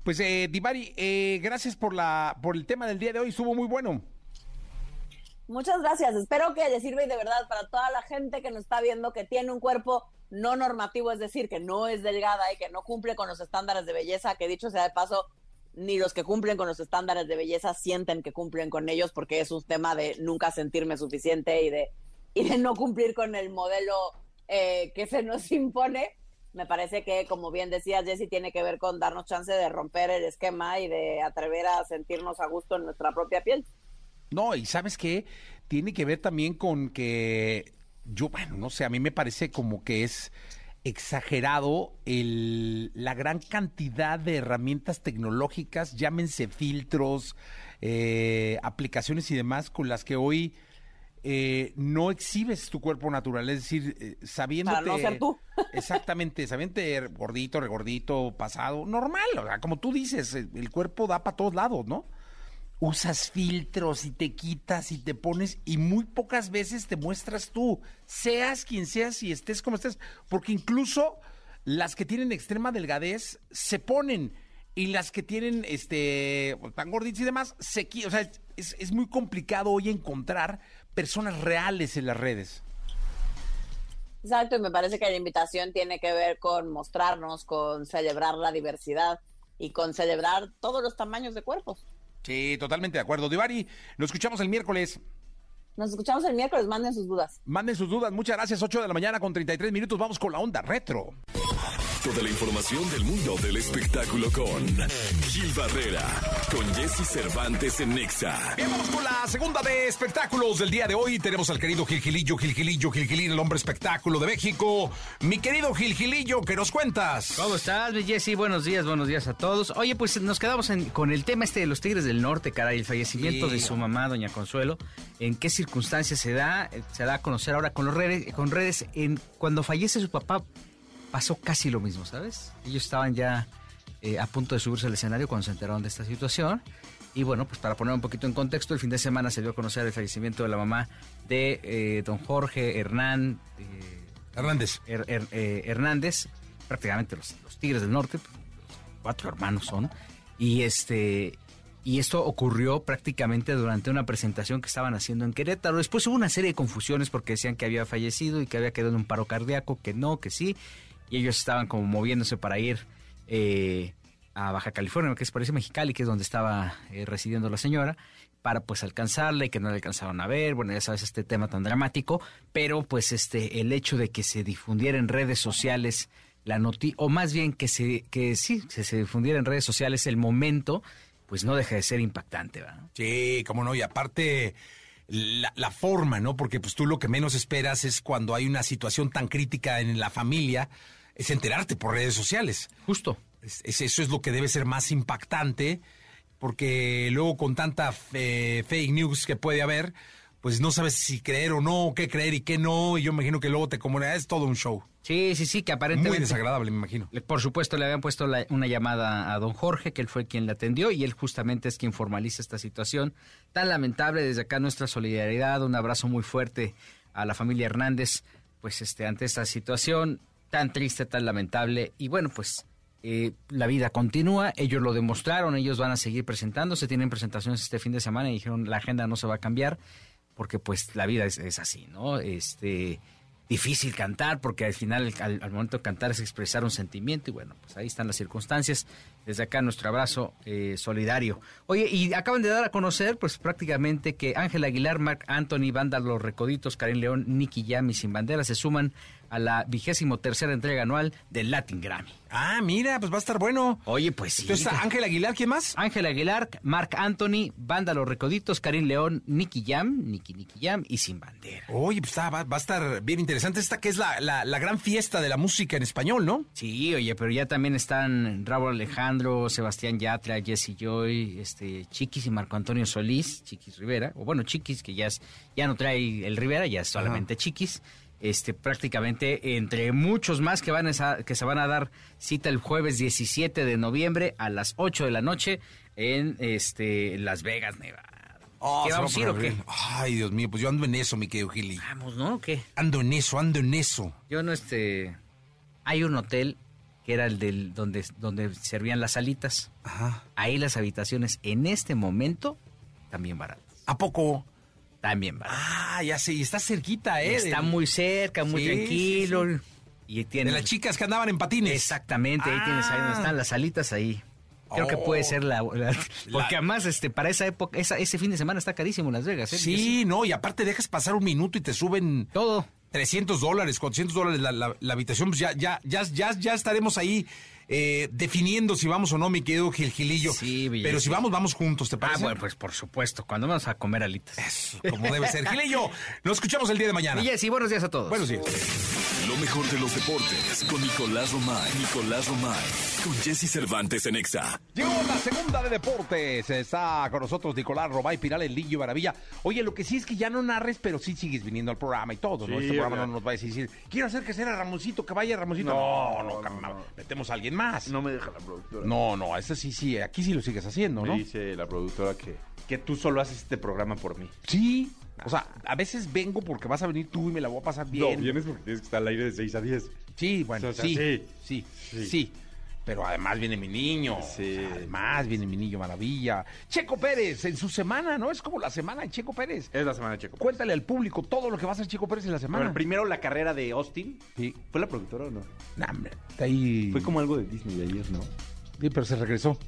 Pues eh, Divari, eh, gracias por la, por el tema del día de hoy, estuvo muy bueno. Muchas gracias. Espero que les sirva y de verdad para toda la gente que nos está viendo que tiene un cuerpo no normativo, es decir, que no es delgada y que no cumple con los estándares de belleza, que dicho sea de paso, ni los que cumplen con los estándares de belleza sienten que cumplen con ellos porque es un tema de nunca sentirme suficiente y de, y de no cumplir con el modelo eh, que se nos impone. Me parece que, como bien decías, Jessy, tiene que ver con darnos chance de romper el esquema y de atrever a sentirnos a gusto en nuestra propia piel. No, y sabes qué, tiene que ver también con que yo, bueno, no sé, a mí me parece como que es exagerado el, la gran cantidad de herramientas tecnológicas, llámense filtros, eh, aplicaciones y demás, con las que hoy eh, no exhibes tu cuerpo natural, es decir, eh, sabiéndote... Para no ser tú. *laughs* Exactamente, sabiéndote gordito, regordito, pasado, normal, o sea, como tú dices, el, el cuerpo da para todos lados, ¿no? usas filtros y te quitas y te pones y muy pocas veces te muestras tú, seas quien seas y estés como estés, porque incluso las que tienen extrema delgadez se ponen y las que tienen este tan gorditas y demás se o sea, es, es muy complicado hoy encontrar personas reales en las redes. Exacto, y me parece que la invitación tiene que ver con mostrarnos, con celebrar la diversidad y con celebrar todos los tamaños de cuerpos. Sí, totalmente de acuerdo. Divari, nos escuchamos el miércoles. Nos escuchamos el miércoles, manden sus dudas. Manden sus dudas. Muchas gracias. 8 de la mañana con 33 minutos. Vamos con la onda retro. Toda la información del mundo del espectáculo con Gil Barrera, con Jesse Cervantes en Nexa. Bien, vamos con la segunda de espectáculos del día de hoy. Tenemos al querido Gilgilillo, Gilgilillo, Gilgilín, el hombre espectáculo de México. Mi querido Gilgilillo, ¿qué nos cuentas? ¿Cómo estás, mi Jessy? Buenos días, buenos días a todos. Oye, pues nos quedamos en- con el tema este de los Tigres del Norte, caray, el fallecimiento Sí. de su mamá, doña Consuelo. ¿En qué circunstancias se da? Eh, Se da a conocer ahora con los redes, con redes. En, cuando fallece su papá, pasó casi lo mismo, ¿sabes? Ellos estaban ya eh, a punto de subirse al escenario cuando se enteraron de esta situación. Y bueno, pues para poner un poquito en contexto, el fin de semana se dio a conocer el fallecimiento de la mamá de eh, don Jorge Hernán. eh, Hernández. Her- Her- Hernández, prácticamente los, los Tigres del Norte, los cuatro hermanos son, y este y esto ocurrió prácticamente durante una presentación que estaban haciendo en Querétaro. Después hubo una serie de confusiones porque decían que había fallecido y que había quedado en un paro cardíaco, que no, que sí, y ellos estaban como moviéndose para ir eh, a Baja California, que es parece Mexicali, que es donde estaba eh, residiendo la señora, para pues alcanzarla y que no la alcanzaron a ver, bueno, ya sabes este tema tan dramático, pero pues este el hecho de que se difundiera en redes sociales la noticia, o más bien que se que sí, que se difundiera en redes sociales el momento, pues no deja de ser impactante, ¿verdad? Sí, cómo no, y aparte la, la forma, ¿no? Porque pues tú lo que menos esperas es cuando hay una situación tan crítica en la familia, es enterarte por redes sociales. Justo. Es- es- eso es lo que debe ser más impactante, porque luego con tanta eh, fake news que puede haber, pues no sabes si creer o no, qué creer y qué no, y yo imagino que luego te comunica, es todo un show. Sí, sí, sí, que aparentemente Muy desagradable, me imagino. Por supuesto, le habían puesto la- una llamada a don Jorge, que él fue quien la atendió, y él justamente es quien formaliza esta situación tan lamentable. Desde acá nuestra solidaridad, un abrazo muy fuerte a la familia Hernández, pues este, ante esta situación tan triste, tan lamentable. Y bueno, pues eh, la vida continúa, ellos lo demostraron, ellos van a seguir presentándose, tienen presentaciones este fin de semana y dijeron la agenda no se va a cambiar, porque pues la vida es, así, ¿no? Este difícil cantar porque al final al, al momento de cantar es expresar un sentimiento y bueno pues ahí están las circunstancias desde acá nuestro abrazo eh, solidario oye y acaban de dar a conocer pues prácticamente que Ángel Aguilar Marc Anthony Banda Los Recoditos Karen León Nicky Jam y Sin Bandera se suman a la vigésimo tercera entrega anual del Latin Grammy Ah, mira, pues va a estar bueno. oye pues sí Entonces, Ángel Aguilar, ¿quién más? Ángel Aguilar, Marc Anthony, Banda Los Recoditos, Karim León, Nicky Jam, Nicky Nicky Jam y Sin Bandera. Oye, pues está- va, va a estar bien interesante esta que es la, la, la gran fiesta de la música en español, ¿no? Sí, oye, pero ya también están Raúl Alejandro, Sebastián Yatra, Jesse Joy, este, Chiquis y Marco Antonio Solís, Chiquis Rivera, o bueno, Chiquis que ya es, ya no trae el Rivera, ya es solamente Chiquis. Este, prácticamente entre muchos más que van a, que se van a dar cita el jueves 17 de noviembre a las 8 de la noche en este Las Vegas, Nevada. Oh, ¿Qué vamos a ir o qué? Ay, Dios mío, pues yo ando en eso, mi querido Gili. Vamos, ¿no? ¿O ¿Qué? Ando en eso, ando en eso. Yo no, este. Hay un hotel que era el del donde, donde servían las salitas. Ajá. Ahí las habitaciones en este momento también baratas. ¿A poco? También baratas. Ah, ya sé, y está cerquita, ¿eh? Está muy cerca, muy Sí, tranquilo. sí, Y tiene. De las chicas que andaban en patines. Exactamente, ahí tienes ahí donde Ah. están las salitas ahí. Creo que Oh. puede ser la, la- porque La- además este para esa época esa, ese fin de semana está carísimo Las Vegas, ¿eh? Sí, no, y aparte dejas pasar un minuto y te suben todo. 300 dólares, 400 dólares la, la- habitación, pues ya, ya, ya, ya, ya estaremos ahí eh, definiendo si vamos o no, mi querido Gil Gilillo. Sí, Pero si sí. vamos, vamos juntos, ¿te Ah, parece? bueno, pues por supuesto, cuando vamos a comer alitas. Eso, como debe ser. *laughs* Gilillo, nos escuchamos el día de mañana. Y Jessy, buenos días a todos. Buenos días. Lo mejor de los deportes con Nicolás Romay. Nicolás Romay. Con Jesse Cervantes en Exa. Llegó la segunda de deportes. Está con nosotros Nicolás Robay Piral, el Lillo Maravilla. Oye, lo que sí es que ya no narres, pero sí sigues viniendo al programa y todo, ¿no? Sí, Este programa no nos va a decir, quiero hacer que sea Ramoncito, que vaya Ramoncito. No, No, no, no, carnal, no. metemos a alguien más. No me deja la productora. No, no, ese sí, sí, aquí sí lo sigues haciendo, Me ¿no? dice la productora que, que tú solo haces este programa por mí. Sí. O sea, a veces vengo porque vas a venir tú y me la voy a pasar bien. No, vienes porque tienes que estar al aire de 6 a 10. Sí, bueno, O sea, sí, sí. sí, sí, Pero además viene mi niño. Sí. o sea, además viene mi niño maravilla. Checo Pérez en su semana, ¿no? Es como la semana de Checo Pérez. Es la semana de Checo. Cuéntale al público todo lo que va a hacer Checo Pérez en la semana. ver, primero la carrera de Austin. Sí. ¿Fue la productora o no? Nah, hombre, está ahí. Fue como algo de Disney de ayer, ¿no? Sí, pero se regresó.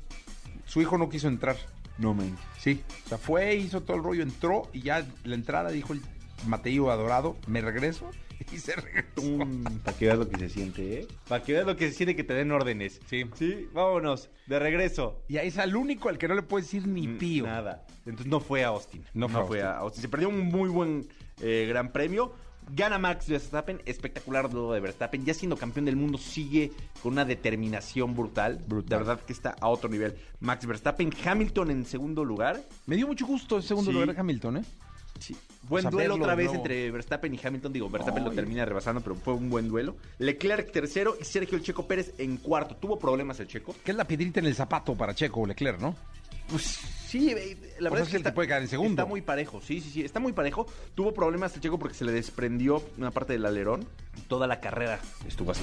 Su hijo no quiso entrar. No, man. Sí. O sea, fue, hizo todo el rollo, entró y ya la entrada dijo el Mateo adorado, me regreso *laughs* y se regresó. Para que veas lo que se siente, ¿eh? Para que veas lo que se siente que te den órdenes. Sí. Sí, vámonos. De regreso. Y ahí es al único al que no le puede decir ni Mm, pío. Nada. Entonces no fue a Austin. No fue a a Austin. Se perdió un muy buen eh, gran premio. Gana Max Verstappen, espectacular lo de Verstappen. Ya siendo campeón del mundo, sigue con una determinación brutal. Brutal. De verdad que está a otro nivel. Max Verstappen, Hamilton en segundo lugar. Me dio mucho gusto el segundo Sí. lugar de Hamilton, ¿eh? Sí. Buen O sea, duelo otra vez nuevo. entre Verstappen y Hamilton. Digo, Verstappen lo termina rebasando, pero fue un buen duelo. Leclerc tercero y Sergio El Checo Pérez en cuarto. Tuvo problemas el Checo. Que es la piedrita en el zapato para Checo o Leclerc, ¿no? Pues sí, eh, la O verdad sea, es que te puede quedar en segundo. Está muy parejo, sí, sí, sí, está muy parejo. Tuvo problemas el Checo porque se le desprendió una parte del alerón. Toda la carrera estuvo así.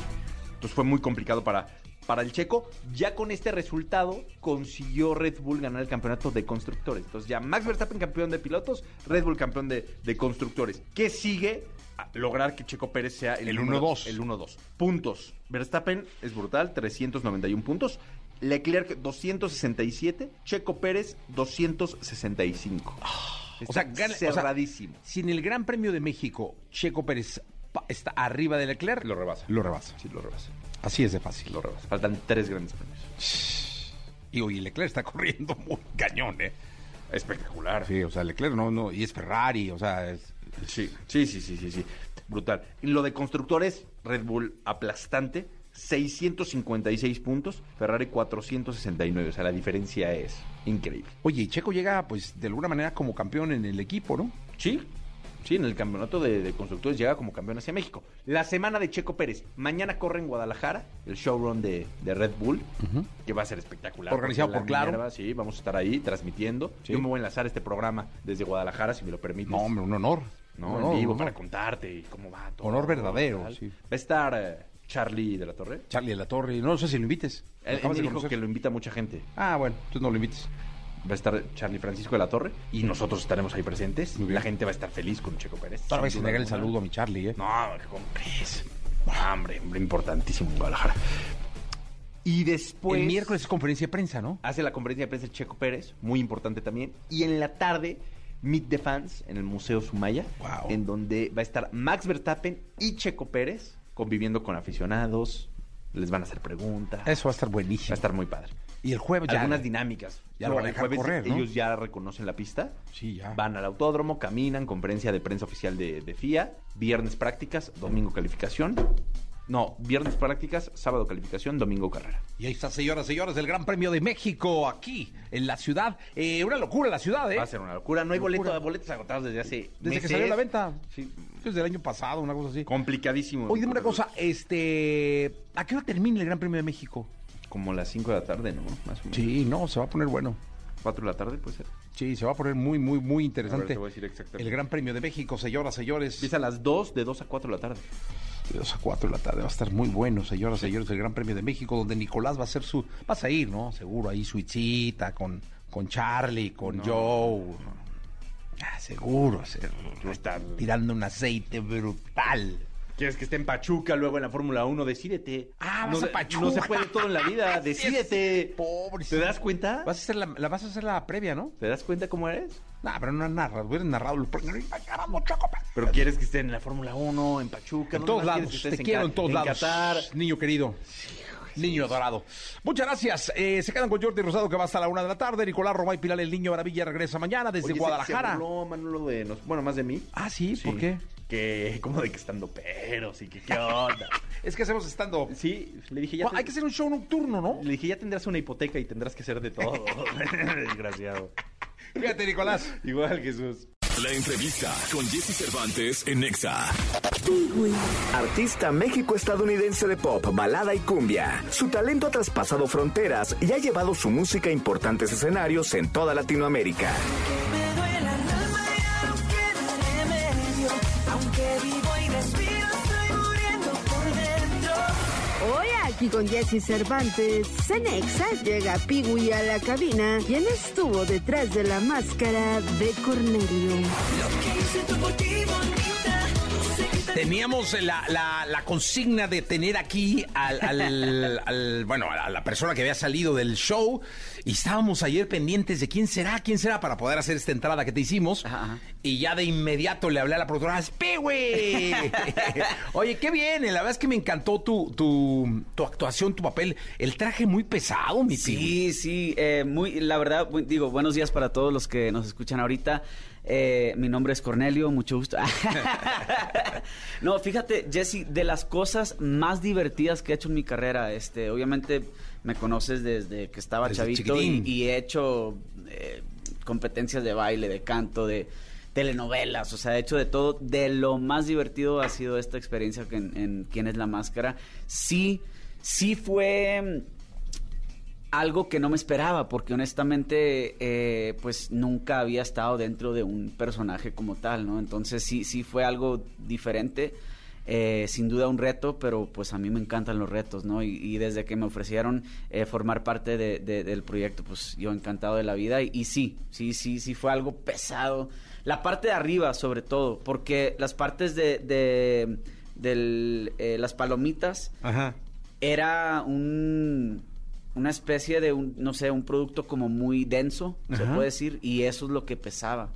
Entonces fue muy complicado para, para el Checo. Ya con este resultado consiguió Red Bull ganar el campeonato de constructores. Entonces ya Max Verstappen campeón de pilotos, Red Bull campeón de, de constructores. ¿Qué sigue? A lograr que Checo Pérez sea el, El número- 1-2. El 1-2. Puntos. Verstappen es brutal, 391 puntos. Leclerc 267, Checo Pérez 265. O sea, gana- o sea, cerradísimo. Si en el Gran Premio de México Checo Pérez está arriba de Leclerc, Lo rebasa. Lo rebasa. Sí, lo rebasa. Así es de fácil. Lo rebasa. Faltan tres grandes premios. Y oye, Leclerc está *laughs* corriendo muy cañón, ¿eh? Espectacular. Sí, o sea, Leclerc no, no, y es Ferrari, o sea, es- Sí, sí, sí, sí, sí, sí. Brutal. Y lo de constructores, Red Bull aplastante, 656 puntos, Ferrari 469. O sea, la diferencia es increíble. Oye, y Checo llega, pues, de alguna manera como campeón en el equipo, ¿no? Sí, sí, en el campeonato de, de constructores llega como campeón hacia México. La semana de Checo Pérez. Mañana corre en Guadalajara el showrun de, de Red Bull, que va a ser espectacular. Organizado por la Claro. Minerva, sí, vamos a estar ahí transmitiendo. Sí. Yo me voy a enlazar este programa desde Guadalajara, si me lo permites. No, hombre, un honor. ¿no? Un en honor, vivo un para contarte y cómo va todo. Honor verdadero, sí. Va a estar eh, Charlie de la Torre. Charlie de la Torre, no sé si lo invites. Él, él me dijo que lo invita mucha gente. Ah, bueno, entonces no lo invites. Va a estar Charlie Francisco de la Torre y nosotros estaremos ahí presentes. La gente va a estar feliz con Checo Pérez. Vez se duda negar el saludo a mi Charlie, ¿eh? No, ¿cómo crees? Hombre, hombre, importantísimo en Guadalajara. Y después... el miércoles es conferencia de prensa, ¿no? Hace la conferencia de prensa Checo Pérez, muy importante también. Y en la tarde, Meet the Fans en el Museo Sumaya, Wow. en donde va a estar Max Verstappen y Checo Pérez conviviendo con aficionados. Les van a hacer preguntas. Eso va a estar Va buenísimo. a estar muy padre. Y el jueves ya. Algunas dinámicas. ya lo van a el dejar jueves correr, ¿no? Ellos ya reconocen la pista. Sí, ya. Van al autódromo, caminan, conferencia de prensa oficial de, de FIA, viernes prácticas, domingo calificación. No, viernes prácticas, sábado calificación, domingo carrera. Y ahí está, señoras, señores, del Gran Premio de México, aquí, en la ciudad. Eh, una locura la ciudad, ¿eh? Va a ser una locura. No hay Locura. boleto, boletos agotados desde hace Desde que salió a la venta. Sí. Desde el año pasado, una cosa así. Complicadísimo. Oye, dime una cosa, este... ¿A qué hora termina el Gran Premio de México? Como las 5 de la tarde, ¿no? Más o menos. Sí, no, se va a poner bueno. 4 de la tarde puede ser. Sí, se va a poner muy, muy, muy A interesante. ver, te voy a decir exactamente. El Gran Premio de México, señoras, señores. Empieza a las 2, de 2 a 4 de la tarde. De 2 a 4 de la tarde va a estar muy bueno, señoras, señores, el Gran Premio de México, donde Nicolás va a hacer su... Vas a ir, ¿no? Seguro, ahí su cita con, con Charlie, con Joe. Ah, seguro, seguro. Va a estar- Tirando un aceite brutal. ¿Quieres que esté en Pachuca luego en la Fórmula 1? Decídete. Ah, no, vas a se- Pachuca. No se puede todo en la vida. *laughs* Decídete. Pobre. ¿Te das cuenta? Vas a hacer la, la vas a hacer la previa, ¿no? ¿Te das cuenta cómo eres? Nah, pero no narras, hubieras narrado. Pero quieres que esté en la Fórmula 1, en Pachuca. En ¿dónde todos lados, te que estés? quiero Ca- en todos lados. Qatar. Niño querido. Niño adorado. Muchas gracias. Eh, se quedan con Jordi Rosado que va hasta la una de la tarde. Nicolás Romay Pilar, el niño maravilla, regresa mañana desde Oye, Guadalajara. Burló Manolo de nos- bueno, más de mí. Ah, sí, ¿por qué? Que, como de que estando peros y que qué onda. *laughs* Es que hacemos estando. sí, le dije ya. Bueno, hay que hacer un show nocturno, ¿no? Le dije ya tendrás una hipoteca y tendrás que hacer de todo. *laughs* *laughs* Desgraciado. Fíjate, Nicolás. Igual, Jesús. La entrevista con Jesse Cervantes en Nexa. Artista México-estadounidense de pop, balada y cumbia. Su talento ha traspasado fronteras y ha llevado su música a importantes escenarios en toda Latinoamérica. Aunque vivo y respiro, estoy muriendo por dentro. Hoy aquí con Jesse Cervantes, Cenexa llega Pigui a la cabina. ¿Quién estuvo detrás de la máscara de Cornelio? Teníamos la, la- la consigna de tener aquí al, al- *laughs* al- bueno, a la persona que había salido del show y estábamos ayer pendientes de quién será, quién será para poder hacer esta entrada que te hicimos. Y ya de inmediato le hablé a la productora, ¡Piwi! *laughs* Oye, qué bien, la verdad es que me encantó tu, tu, tu actuación, tu papel. El traje muy pesado, mi Piwi. Sí, sí, eh, muy, la verdad, digo, buenos días para todos los que nos escuchan ahorita. Eh, mi nombre es Cornelio, mucho gusto. *laughs* no, fíjate, Jesse, de las cosas más divertidas que he hecho en mi carrera, este, obviamente me conoces desde que estaba Desde chavito y, he hecho eh, competencias de baile, de canto, de telenovelas, o sea, he hecho de todo. De lo más divertido ha sido esta experiencia que en, en Quién es la Máscara. Sí, sí fue algo que no me esperaba, porque honestamente, eh, pues nunca había estado dentro de un personaje como tal, ¿no? Entonces sí, sí fue algo diferente, eh, sin duda un reto, pero pues a mí me encantan los retos, ¿no? Y, y desde que me ofrecieron eh, formar parte de- de- del proyecto, pues yo encantado de la vida. Y, y sí, sí, sí, sí fue algo pesado. La parte de arriba, sobre todo, porque las partes de, de del, las palomitas Ajá. era un una especie de un no sé un producto como muy denso se Ajá. puede decir y eso es lo que pesaba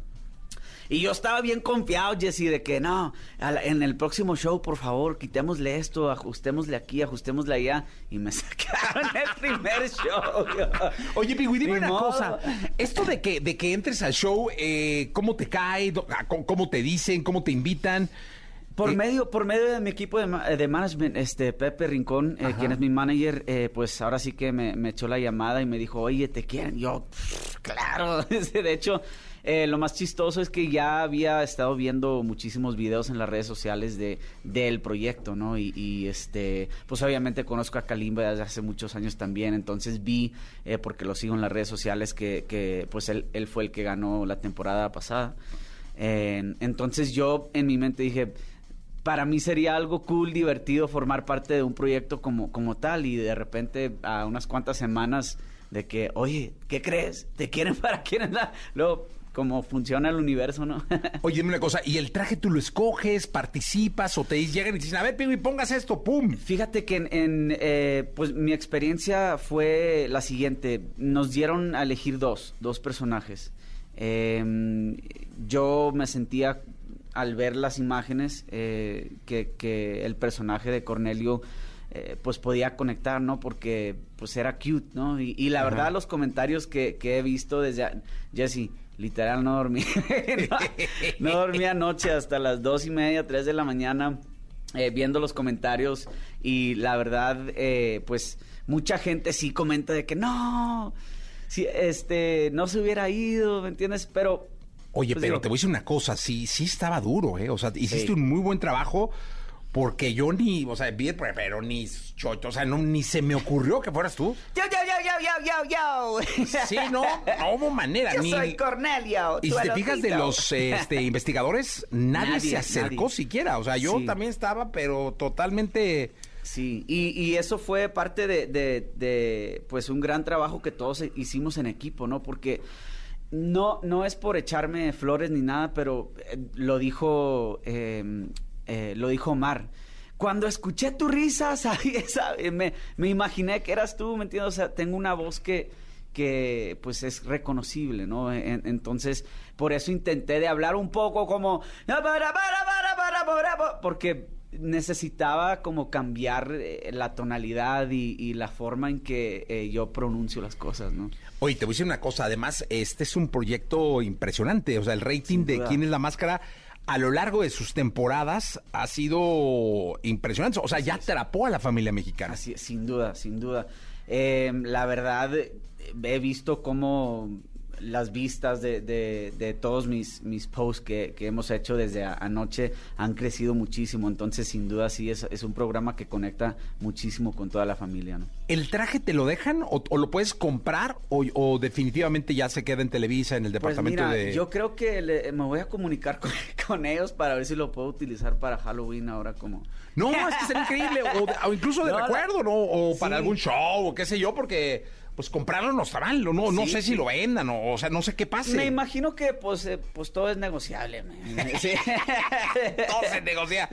y yo estaba bien confiado Jesse de que no la- en el próximo show por favor quitémosle esto ajustémosle aquí ajustémosle allá y me *laughs* sacaron el primer show Oye, Piwi, dime una modo. cosa. Esto de que, de que entres al show, eh, ¿cómo te cae? Ah, ¿Cómo, cómo te dicen? ¿Cómo te invitan? Por Eh, medio, por medio de mi equipo de, ma- de management, este Pepe Rincón, eh, quien es mi manager, eh, pues ahora sí que me, me echó la llamada y me dijo, oye, ¿te quieren? Yo, "Pff, claro. *laughs* de hecho, eh, lo más chistoso es que ya había estado viendo muchísimos videos en las redes sociales de del proyecto, ¿no? Y, y, este, pues obviamente conozco a Kalimba desde hace muchos años también, entonces vi, eh, porque lo sigo en las redes sociales, que, que pues él, él fue el que ganó la temporada pasada. Eh, entonces yo en mi mente dije, para mí sería algo cool, divertido formar parte de un proyecto como, como tal y de repente a unas cuantas semanas de que, oye, ¿qué crees? ¿Te quieren *laughs* para quién? Luego, como funciona el universo, ¿no? *laughs* Oye, dime una cosa. ¿Y el traje tú lo escoges, participas o te llegan y dicen, a ver, Piwi, pongas esto, pum? Fíjate que en, en, eh, pues mi experiencia fue la siguiente. Nos dieron a elegir dos, dos personajes. Eh, yo me sentía al ver las imágenes eh, que, que el personaje de Cornelio eh, pues podía conectar, ¿no? Porque pues era cute, ¿no? Y, y la Ajá. verdad los comentarios que, que he visto desde... a- Jesse, literal no dormí. no, *laughs* no dormí anoche hasta las dos y media, tres de la mañana eh, viendo los comentarios y la verdad, eh, pues mucha gente sí comenta de que no, si este, no se hubiera ido, ¿me entiendes? Pero Oye, Pues pero digo- te voy a decir una cosa, sí, sí estaba duro, ¿eh? O sea, hiciste Sí. un muy buen trabajo porque yo ni, o sea, vi el pre- pero ni, cho- o sea, no, ni se me ocurrió que fueras tú. yo, yo, yo, yo, yo, yo, yo. *laughs* Sí, no, no hubo manera. Yo ni, soy Cornelio. y si te fijas de los este, *laughs* investigadores, nadie, Nadie, se acercó nadie. siquiera. O sea, yo Sí. también estaba, pero totalmente... Sí, y, y eso fue parte de, de- de, pues, un gran trabajo que todos hicimos en equipo, ¿no? Porque no, no es por echarme flores ni nada, pero eh, lo dijo, eh, eh, lo dijo Omar. Cuando escuché tu risa, *laughs* sabía- sabe, me, imaginé que eras tú, ¿me entiendes? O sea, tengo una voz que, que pues es reconocible, ¿no? En- entonces, por eso intenté de hablar un poco como... Porque necesitaba como cambiar eh, la tonalidad y, y la forma en que eh, yo pronuncio las cosas, ¿no? Oye, te voy a decir una cosa. Además, este es un proyecto impresionante. O sea, el rating de quién es la máscara a lo largo de sus temporadas ha sido impresionante. O sea, ya atrapó a la familia mexicana. Así sin duda, sin duda. Eh, la verdad, he visto cómo las vistas de, de- de todos mis, mis posts que, que hemos hecho desde anoche han crecido muchísimo. Entonces, sin duda, sí, es, es un programa que conecta muchísimo con toda la familia, ¿no? ¿El traje te lo dejan o, o lo puedes comprar o, o definitivamente ya se queda en Televisa, en el Pues departamento mira, de... yo creo que le- me voy a comunicar con, *laughs* con ellos para ver si lo puedo utilizar para Halloween ahora como... No, es que sería increíble. O, incluso de *laughs* No, recuerdo, ¿no? O para Sí. algún show o qué sé yo, porque pues comprarlo no está mal. No, no Sí, sé si lo vendan o, o sea, no sé qué pase. Me imagino que pues, eh, pues todo es negociable. *laughs* Sí. *laughs* Todo se negocia.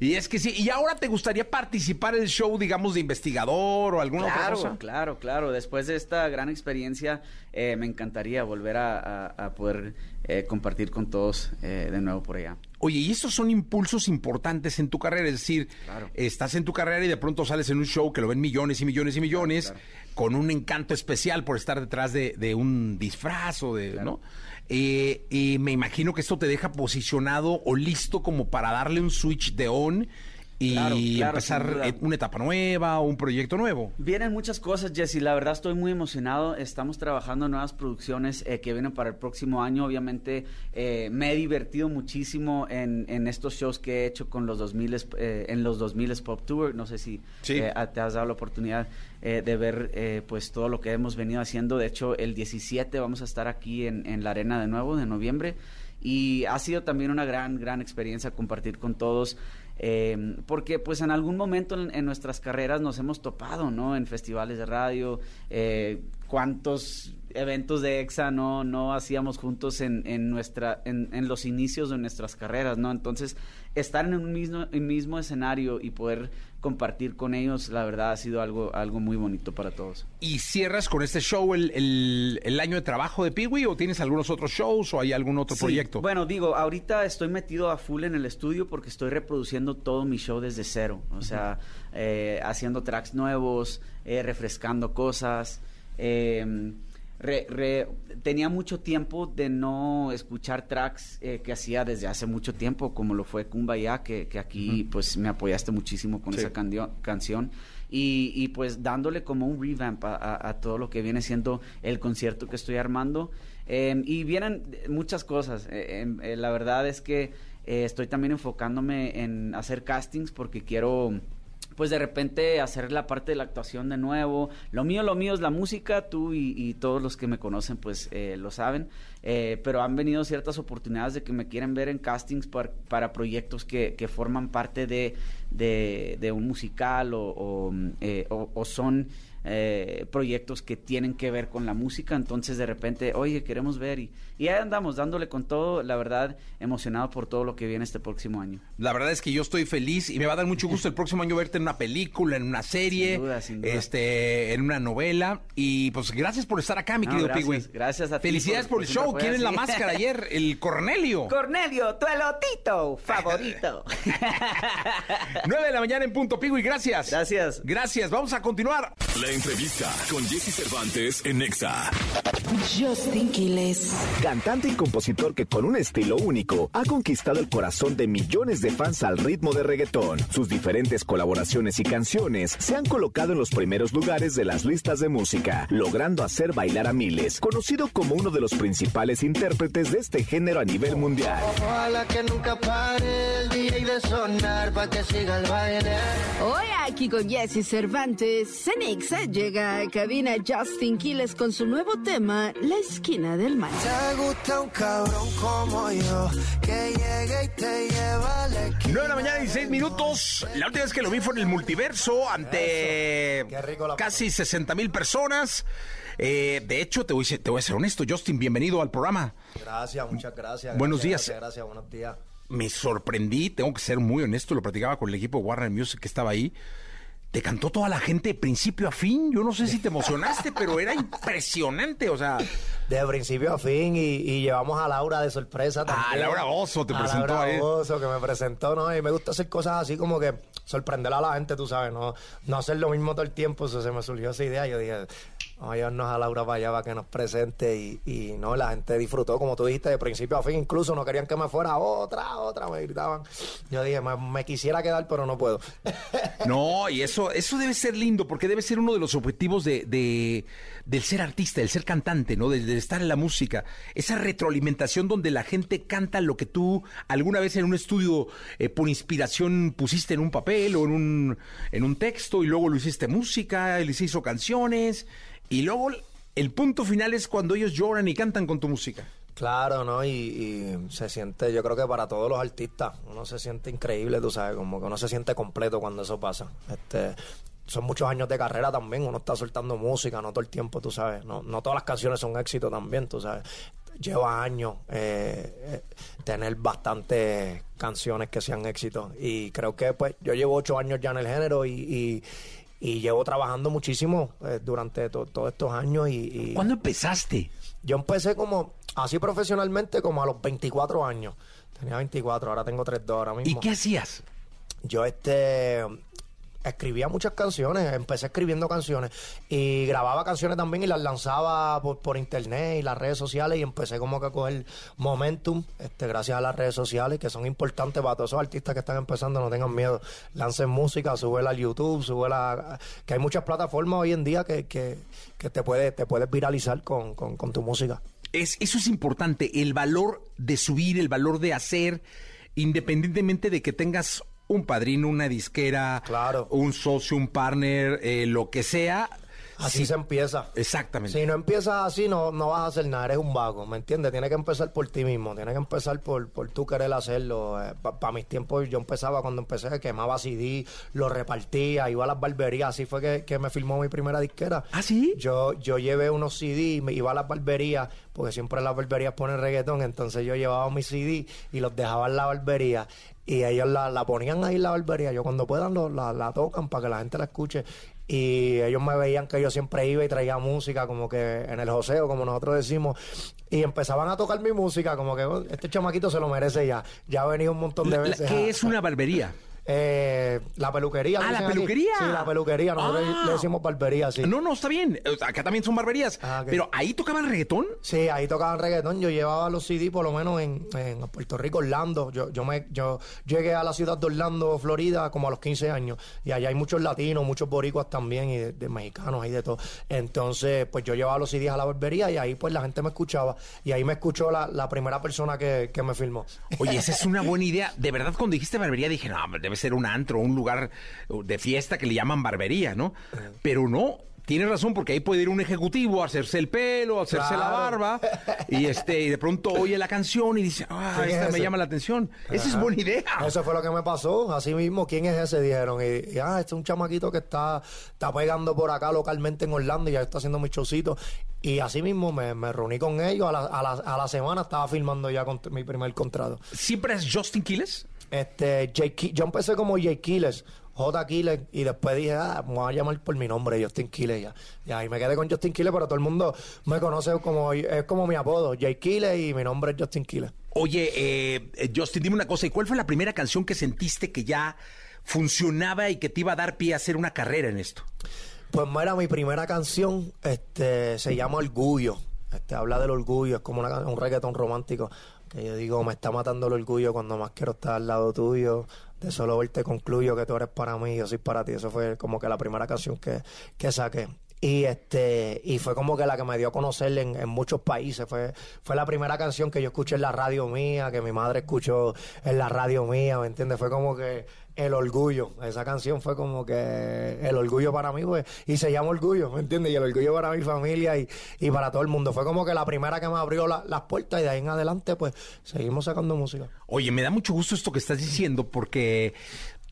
Y es que sí. ¿Y ahora te gustaría participar en el show, digamos, de investigador o alguna otra Claro, cosa? claro, claro. Después de esta gran experiencia, eh, me encantaría volver a, a- a poder eh, compartir con todos eh, de nuevo por allá. Oye, y estos son impulsos importantes en tu carrera, es decir, Claro. estás en tu carrera y de pronto sales en un show que lo ven millones y millones y millones, claro. con un encanto especial por estar detrás de, de un disfraz o de. ¿no? Eh, y me imagino que esto te deja posicionado o listo como para darle un switch de on y Claro, claro, sin empezar eh, una etapa nueva o un proyecto nuevo. Vienen muchas cosas, Jesse. La verdad estoy muy emocionado. Estamos trabajando en nuevas producciones eh, que vienen para el próximo año. Obviamente eh, me he divertido muchísimo en, en estos shows que he hecho con los 2000 eh, en los 2000 Pop Tour. No sé si Sí. eh, te has dado la oportunidad de ver eh, pues todo lo que hemos venido haciendo. De hecho, el 17 vamos a estar aquí en, en la arena de nuevo de noviembre. Y ha sido también una gran, gran experiencia compartir con todos. Eh, porque pues en algún momento en, nuestras carreras nos hemos topado, ¿no? En festivales de radio, eh, cuántos eventos de EXA no, no hacíamos juntos en, en nuestra, en, en los inicios de nuestras carreras, ¿no? Entonces, estar en un mismo, el mismo escenario y poder compartir con ellos, la verdad ha sido algo, algo muy bonito para todos. ¿Y cierras con este show el, el- el año de trabajo de Piwi o tienes algunos otros shows o hay algún otro Sí, proyecto? Bueno, digo, ahorita estoy metido a full en el estudio porque estoy reproduciendo todo mi show desde cero. O sea, eh, haciendo tracks nuevos, eh, refrescando cosas. eh, re- re- tenía mucho tiempo de no escuchar tracks eh, que hacía desde hace mucho tiempo, como lo fue Kumbaya, que, que aquí pues me apoyaste muchísimo con Sí. esa canción. Y, y, pues dándole como un revamp a, a- a todo lo que viene siendo el concierto que estoy armando. Eh, y vienen muchas cosas. Eh, em, eh, la verdad es que eh, estoy también enfocándome en hacer castings porque quiero pues de repente hacer la parte de la actuación de nuevo. Lo mío, lo mío es la música, tú y, todos los que me conocen pues eh, lo saben, Eh, pero han venido ciertas oportunidades de que me quieren ver en castings par- para proyectos que, que forman parte de, un musical o, o, eh, o- o son eh, proyectos que tienen que ver con la música, entonces de repente, oye, queremos ver y, y ahí andamos dándole con todo, la verdad, emocionado por todo lo que viene este próximo año. La verdad es que yo estoy feliz y me va a dar mucho gusto el próximo año verte en una película, en una serie, Sin duda, sin duda. este, en una novela. Y pues gracias por estar acá, mi No, querido gracias, Pigüey. gracias a ti Felicidades por- por, el por show. ¿Quién es la *laughs* máscara ayer? El Cornelio. Cornelio, tu elotito favorito. *laughs* *laughs* 9 de la mañana en punto, Pigüey. Gracias. Gracias. Gracias. Vamos a continuar. La entrevista con Jesse Cervantes en Nexa. Justin Quiles. Cantante y compositor que con un estilo único ha conquistado el corazón de millones de fans al ritmo de reggaetón. Sus diferentes colaboraciones y canciones se han colocado en los primeros lugares de las listas de música, logrando hacer bailar a miles, conocido como uno de los principales intérpretes de este género a nivel mundial. Ojalá que nunca pare el DJ de sonar pa' que siga el baile. Hoy aquí con Jesse Cervantes, Cenexa llega a cabina Justin Quiles con su nuevo tema, La esquina del mal. Gusta un cabrón como yo, que llegue y te lleva a la esquina. 9 de la mañana y 6 minutos. La última vez que lo vi fue en el multiverso ante casi 60 mil personas. Eh, de hecho, te voy, a ser- te voy a ser honesto, Justin, bienvenido al programa. Gracias, muchas gracias. Buenos Gracias, días. Gracias, gracias, buenos días. Me sorprendí, tengo que ser muy honesto, lo platicaba con el equipo de Warner Music que estaba ahí. Te cantó toda la gente de principio a fin. Yo no sé si te emocionaste, pero era impresionante. O sea, De principio a fin y, y llevamos a Laura de sorpresa también. Ah, Laura Bozzo te a presentó Laura ahí. Bozzo que me presentó, ¿no? Y me gusta hacer cosas así como que sorprender a la gente, tú sabes, no, no hacer lo mismo todo el tiempo. Eso se me surgió esa idea. Yo dije, Vamos a llevarnos a Laura que nos presente y, y no, la gente disfrutó, como tú dijiste, de principio a fin, incluso no querían que me fuera otra, otra, me gritaban. Yo dije, me, me quisiera quedar, pero no puedo. *laughs* No, y eso, eso debe ser lindo, porque debe ser uno de los objetivos de, de- del ser artista, del ser cantante, ¿no? De, de estar en la música. Esa retroalimentación donde la gente canta lo que tú alguna vez en un estudio eh, por inspiración pusiste en un papel o en un, en un texto y luego lo hiciste música, les hizo canciones y luego el punto final es cuando ellos lloran y cantan con tu música. Claro, ¿no? Y, y se siente, yo creo que para todos los artistas, uno se siente increíble, tú sabes, como que uno se siente completo cuando eso pasa. Este, son muchos años de carrera también, uno está soltando música, no todo el tiempo, tú sabes. No, no todas las canciones son éxito también, tú sabes. Lleva años eh, eh, tener bastantes canciones que sean éxitos. Y creo que pues yo llevo ocho años ya en el género y, y, y llevo trabajando muchísimo eh, durante to- todos estos años. Y, y- ¿Cuándo empezaste? yo empecé como, así profesionalmente, como a los 24 años. Tenía 24, ahora tengo 32 ahora mismo. ¿Y qué hacías? Yo, este, escribía muchas canciones, empecé escribiendo canciones y grababa canciones también y las lanzaba por, por internet y las redes sociales y empecé como que a coger momentum, este, gracias a las redes sociales que son importantes para todos esos artistas que están empezando, no tengan miedo, lancen música, súbela al YouTube, súbela, que hay muchas plataformas hoy en día que, que, que te puedes, te puedes viralizar con, con, con tu música. Es, eso es importante, el valor de subir, el valor de hacer, independientemente de que tengas un padrino, una disquera, un socio, un partner, eh, lo que sea. Así sí- se empieza. Exactamente. Si no empiezas así, no, no vas a hacer nada, eres un vago, ¿me entiendes? Tienes que empezar por ti mismo, tienes que empezar por, por tú querer hacerlo. Para mis tiempos, yo empezaba cuando empecé, quemaba CD, lo repartía, iba a las barberías, así fue que, que me filmó mi primera disquera. ¿Ah, sí? Yo, yo llevé unos CD, me iba a las barberías, porque siempre las barberías ponen reggaetón, entonces yo llevaba mis CD y los dejaba en la barbería. Y ellos la, la ponían ahí en la barbería. Yo cuando puedan lo- la, la tocan para que la gente la escuche. Y ellos me veían que yo siempre iba y traía música, como que en el joseo, como nosotros decimos. Y empezaban a tocar mi música, como que "Oh, este chamaquito se lo merece ya. Ya ha venido un montón de La- la- veces. ¿Qué a- es una barbería? Eh, la peluquería. Ah, ¿le la aquí? peluquería. Sí, la peluquería. Nosotros Ah. le decimos barbería, sí. No, no, está bien. Acá también son barberías. Ah. Pero ahí tocaban reggaetón. Sí, ahí tocaban reggaetón. Yo llevaba los CD por lo menos en, en Puerto Rico, Orlando. Yo, yo, me, yo llegué a la ciudad de Orlando, Florida, como a los 15 años. Y allá hay muchos latinos, muchos boricuas también, y de, de mexicanos y de todo. Entonces, pues yo llevaba los CDs a la barbería y ahí pues la gente me escuchaba. Y ahí me escuchó la, la primera persona que, que me filmó. Oye, esa es una *laughs* buena idea. De verdad, cuando dijiste barbería, dije, no, debe ser un antro, un lugar de fiesta que le llaman barbería, ¿no? Pero no. Tienes razón, porque ahí puede ir un ejecutivo a hacerse el pelo, a hacerse la barba, y este, y de pronto oye la canción y dice, ah, ¿Quién es esta me llama la atención. Esa es buena idea. Eso fue lo que me pasó. Así mismo, ¿quién es ese? Dijeron. Y, y, ah, este es un chamaquito que está, está pegando por acá localmente en Orlando y ya está haciendo mis showcitos. Y así mismo me, me reuní con ellos. A la, a, la, a la semana estaba filmando ya con mi primer contrato. ¿Siempre es Justin Quiles? Este, Jay Ki- yo empecé como Jay Quiles, J. Quiles, y después dije, ah, me voy a llamar por mi nombre, Justin Quiles ya. Y ahí me quedé con Justin Quiles, pero todo el mundo me conoce como, es como mi apodo, Jay Quiles, y mi nombre es Justin Quiles. Oye, eh, Justin, dime una cosa, ¿y cuál fue la primera canción que sentiste que ya funcionaba y que te iba a dar pie a hacer una carrera en esto? Pues mira, mi primera canción este, se llama Orgullo. Este, habla del orgullo, es como una un reggaetón romántico. Que yo digo, me está matando el orgullo cuando más quiero estar al lado tuyo. De solo verte concluyo que tú eres para mí, yo soy para ti. Eso fue como que la primera canción que, que saqué. Y este, y fue como que la que me dio a conocer en, en muchos países. Fue, fue la primera canción que yo escuché en la radio mía, que mi madre escuchó en la radio mía, ¿me entiendes? Fue como que el orgullo. Esa canción fue como que el orgullo para mí, pues, y se llama Orgullo, ¿me entiendes? Y el orgullo para mi familia y, y para todo el mundo. Fue como que la primera que me abrió la- las puertas y de ahí en adelante, pues, seguimos sacando música. Oye, me da mucho gusto esto que estás diciendo porque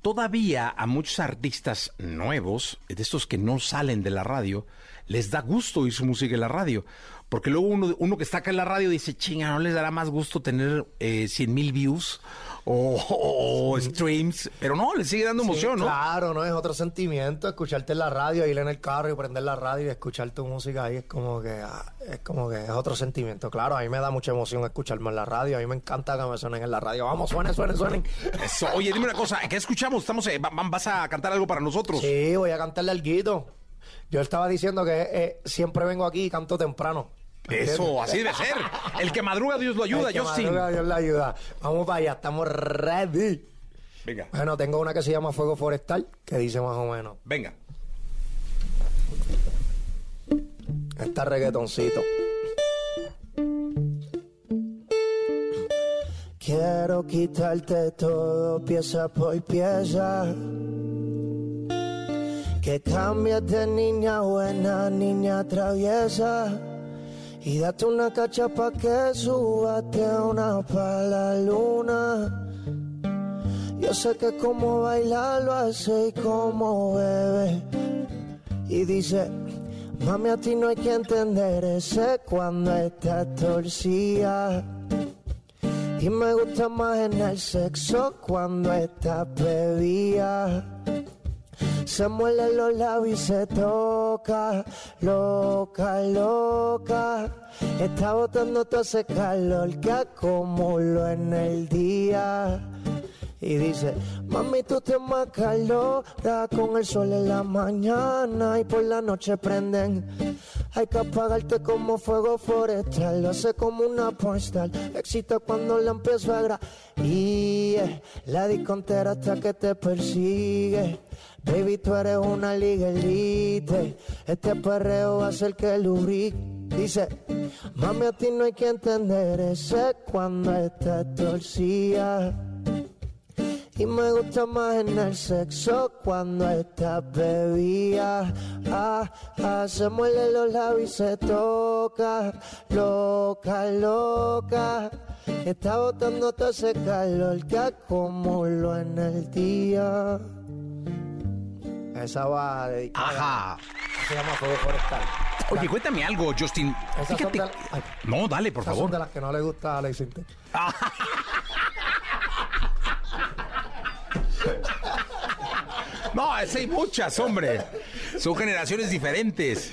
todavía a muchos artistas nuevos, de estos que no salen de la radio, les da gusto oír su música en la radio. Porque luego uno, uno que está acá en la radio dice, chinga, ¿no les dará más gusto tener eh, 100 mil views o, o- o streams? Pero no, les sigue dando Sí, emoción, ¿no? Claro, ¿no? Es otro sentimiento escucharte en la radio, ir en el carro y prender la radio y escuchar tu música ahí. Es como que, ah, es como que es otro sentimiento. Claro, a mí me da mucha emoción escucharme en la radio. A mí me encanta que me suenen en la radio. Vamos, suenen, suenen, suenen. Eso. Oye, dime una cosa, ¿qué escuchamos? Estamos, eh, va- va- ¿Vas a cantar algo para nosotros? Sí, voy a cantarle al guito. Yo estaba diciendo que eh, siempre vengo aquí y canto temprano. Eso, así debe ser. El que madruga, Dios lo ayuda, El que Justin. madruga, Dios le ayuda. Vamos para allá, estamos ready. Venga. Bueno, tengo una que se llama Fuego Forestal, que dice más o menos. Venga. Está reggaetoncito. Quiero quitarte todo pieza por pieza. Que cambies de niña buena, niña traviesa. Y date una cacha pa' que subate una pa' la luna. Yo sé que como bailar lo hace y como bebe. Y dice, mami a ti no hay que entender ese cuando estás torcida. Y me gusta más en el sexo cuando estás bebida. Se muele los labios y se toca, loca, loca. Está botando todo ese calor que acumuló en el día. Y dice, mami, tú te más calor con el sol en la mañana y por la noche prenden. Hay que apagarte como fuego forestal, lo hace como una postal. Excita cuando la empiezo a gra y eh, la discontera hasta que te persigue. Baby, tú eres una liga elite. Este perreo va a hacer que lubrique. Dice, mami, a ti no hay que entender ese cuando estás torcida. Y me gusta más en el sexo cuando estás bebida. Ah, ah, se muele los labios y se toca. Loca, loca. Está botando todo ese calor que acumuló en el día. Esa va dedicada. Ajá. Se llama Fuego Forestal. Oye, cuéntame algo, Justin. Esas son Fíjate. de la- ay, No, dale, por esas favor. son de las que no le gusta a Alex Sintek. *laughs* No, hay muchas, hombre. Son generaciones diferentes.